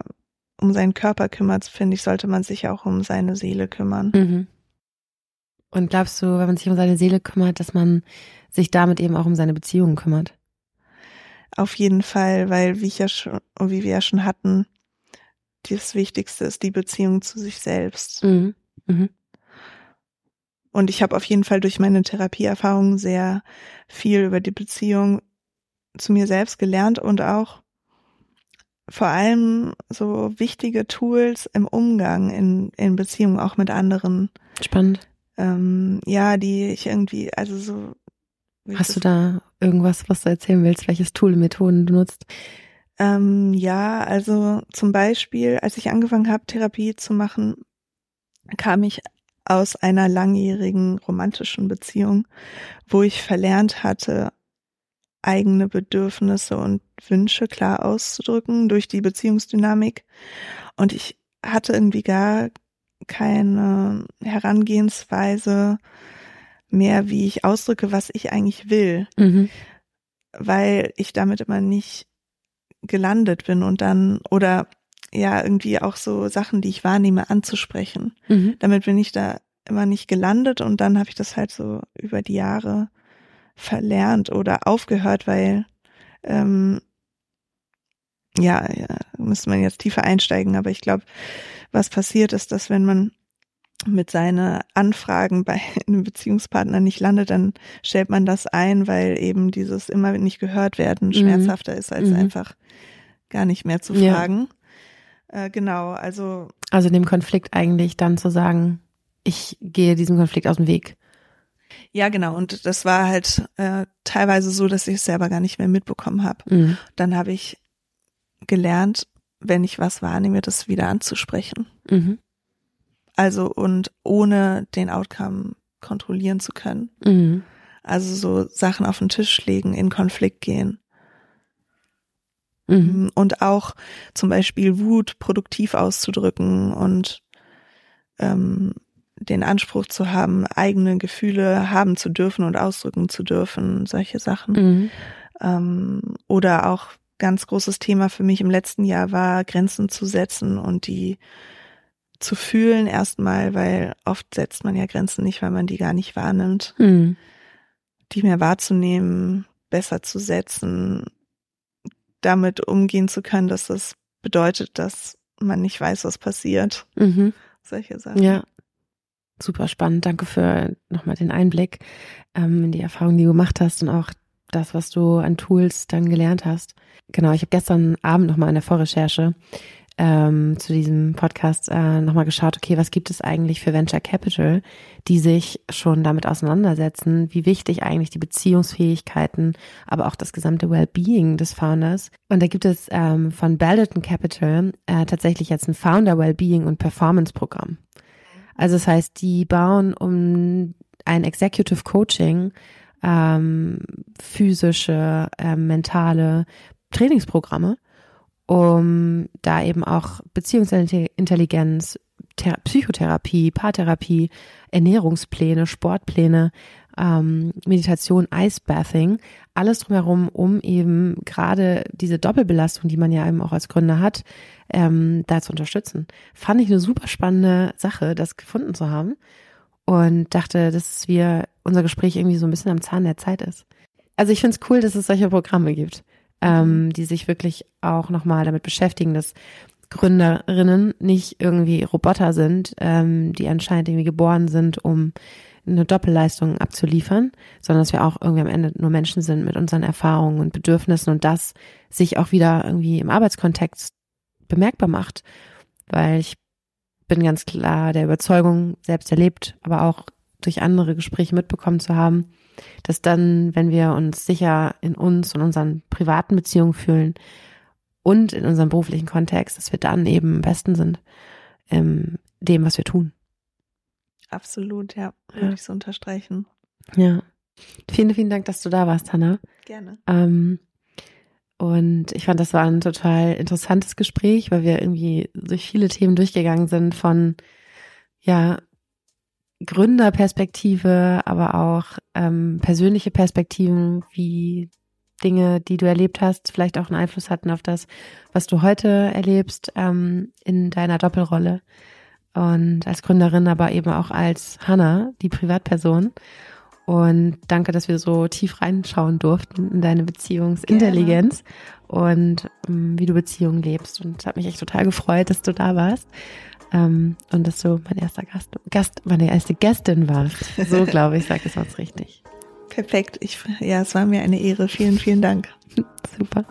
um seinen Körper kümmert, finde ich, sollte man sich auch um seine Seele kümmern. Mhm. Und glaubst du, wenn man sich um seine Seele kümmert, dass man sich damit eben auch um seine Beziehungen kümmert? Auf jeden Fall, weil wie ich ja schon, wie wir ja schon hatten, das Wichtigste ist die Beziehung zu sich selbst. Mhm. Mhm. Und ich habe auf jeden Fall durch meine Therapieerfahrung sehr viel über die Beziehung zu mir selbst gelernt und auch vor allem so wichtige Tools im Umgang in, in Beziehungen auch mit anderen. Spannend ähm, ja, die ich irgendwie, also so. Hast du da irgendwas, was du erzählen willst, welches Tool, Methoden du nutzt? Ähm, ja, also zum Beispiel, als ich angefangen habe, Therapie zu machen, kam ich aus einer langjährigen romantischen Beziehung, wo ich verlernt hatte, eigene Bedürfnisse und Wünsche klar auszudrücken durch die Beziehungsdynamik. Und ich hatte irgendwie gar keine Herangehensweise mehr, wie ich ausdrücke, was ich eigentlich will, mhm. weil ich damit immer nicht gelandet bin und dann oder ja irgendwie auch so Sachen, die ich wahrnehme, anzusprechen. Mhm. Damit bin ich da immer nicht gelandet und dann habe ich das halt so über die Jahre verlernt oder aufgehört, weil ähm, ja, ja, müsste man jetzt tiefer einsteigen, aber ich glaube, was passiert ist, dass wenn man mit seinen Anfragen bei [laughs] einem Beziehungspartner nicht landet, dann stellt man das ein, weil eben dieses immer nicht gehört werden mhm. schmerzhafter ist, als mhm. einfach gar nicht mehr zu fragen. Ja. Äh, genau, also. Also dem Konflikt eigentlich dann zu sagen, ich gehe diesem Konflikt aus dem Weg. Ja, genau. Und das war halt äh, teilweise so, dass ich es selber gar nicht mehr mitbekommen habe. Mhm. Dann habe ich gelernt, wenn ich was wahrnehme, das wieder anzusprechen. Mhm. Also und ohne den Outcome kontrollieren zu können. Mhm. Also so Sachen auf den Tisch legen, in Konflikt gehen. Mhm. Und auch zum Beispiel Wut produktiv auszudrücken und ähm, den Anspruch zu haben, eigene Gefühle haben zu dürfen und ausdrücken zu dürfen, solche Sachen. Mhm. Ähm, oder auch ganz großes Thema für mich im letzten Jahr war, Grenzen zu setzen und die zu fühlen erstmal, weil oft setzt man ja Grenzen nicht, weil man die gar nicht wahrnimmt. Mhm. Die mehr wahrzunehmen, besser zu setzen, damit umgehen zu können, dass das bedeutet, dass man nicht weiß, was passiert. Mhm. Solche Sachen. Ja. Super spannend. Danke für nochmal den Einblick ähm, in die Erfahrung, die du gemacht hast und auch das, was du an Tools dann gelernt hast. Genau, ich habe gestern Abend nochmal in der Vorrecherche ähm, zu diesem Podcast äh, nochmal geschaut, okay, was gibt es eigentlich für Venture Capital, die sich schon damit auseinandersetzen, wie wichtig eigentlich die Beziehungsfähigkeiten, aber auch das gesamte Wellbeing des Founders. Und da gibt es ähm, von Balderton Capital äh, tatsächlich jetzt ein Founder Wellbeing und Performance Programm. Also das heißt, die bauen um ein Executive Coaching ähm, physische, äh, mentale Trainingsprogramme um da eben auch Beziehungsintelligenz, Thera Psychotherapie, Paartherapie, Ernährungspläne, Sportpläne, ähm, Meditation, Icebathing, alles drumherum, um eben gerade diese Doppelbelastung, die man ja eben auch als Gründer hat, ähm, da zu unterstützen. Fand ich eine super spannende Sache, das gefunden zu haben und dachte, dass wir unser Gespräch irgendwie so ein bisschen am Zahn der Zeit ist. Also ich finde es cool, dass es solche Programme gibt ähm, die sich wirklich auch nochmal damit beschäftigen, dass Gründerinnen nicht irgendwie Roboter sind, ähm, die anscheinend irgendwie geboren sind, um eine Doppelleistung abzuliefern, sondern dass wir auch irgendwie am Ende nur Menschen sind mit unseren Erfahrungen und Bedürfnissen und das sich auch wieder irgendwie im Arbeitskontext bemerkbar macht. Weil ich bin ganz klar der Überzeugung, selbst erlebt, aber auch durch andere Gespräche mitbekommen zu haben, dass dann, wenn wir uns sicher in uns und unseren privaten Beziehungen fühlen und in unserem beruflichen Kontext, dass wir dann eben am besten sind in dem, was wir tun. Absolut, ja, würde ja. ich so unterstreichen. Ja. Vielen, vielen Dank, dass du da warst, Hanna. Gerne. Ähm, und ich fand, das war ein total interessantes Gespräch, weil wir irgendwie durch viele Themen durchgegangen sind von, ja, Gründerperspektive, aber auch ähm, persönliche Perspektiven, wie Dinge, die du erlebt hast, vielleicht auch einen Einfluss hatten auf das, was du heute erlebst ähm, in deiner Doppelrolle und als Gründerin, aber eben auch als Hannah, die Privatperson. Und danke, dass wir so tief reinschauen durften in deine Beziehungsintelligenz Gerne. und ähm, wie du Beziehungen lebst. Und es hat mich echt total gefreut, dass du da warst. Ähm, und dass du mein erster Gast, Gast, meine erste Gästin warst. So [laughs] glaube ich, sag es was richtig. Perfekt. Ich, ja, es war mir eine Ehre. Vielen, vielen Dank. Super.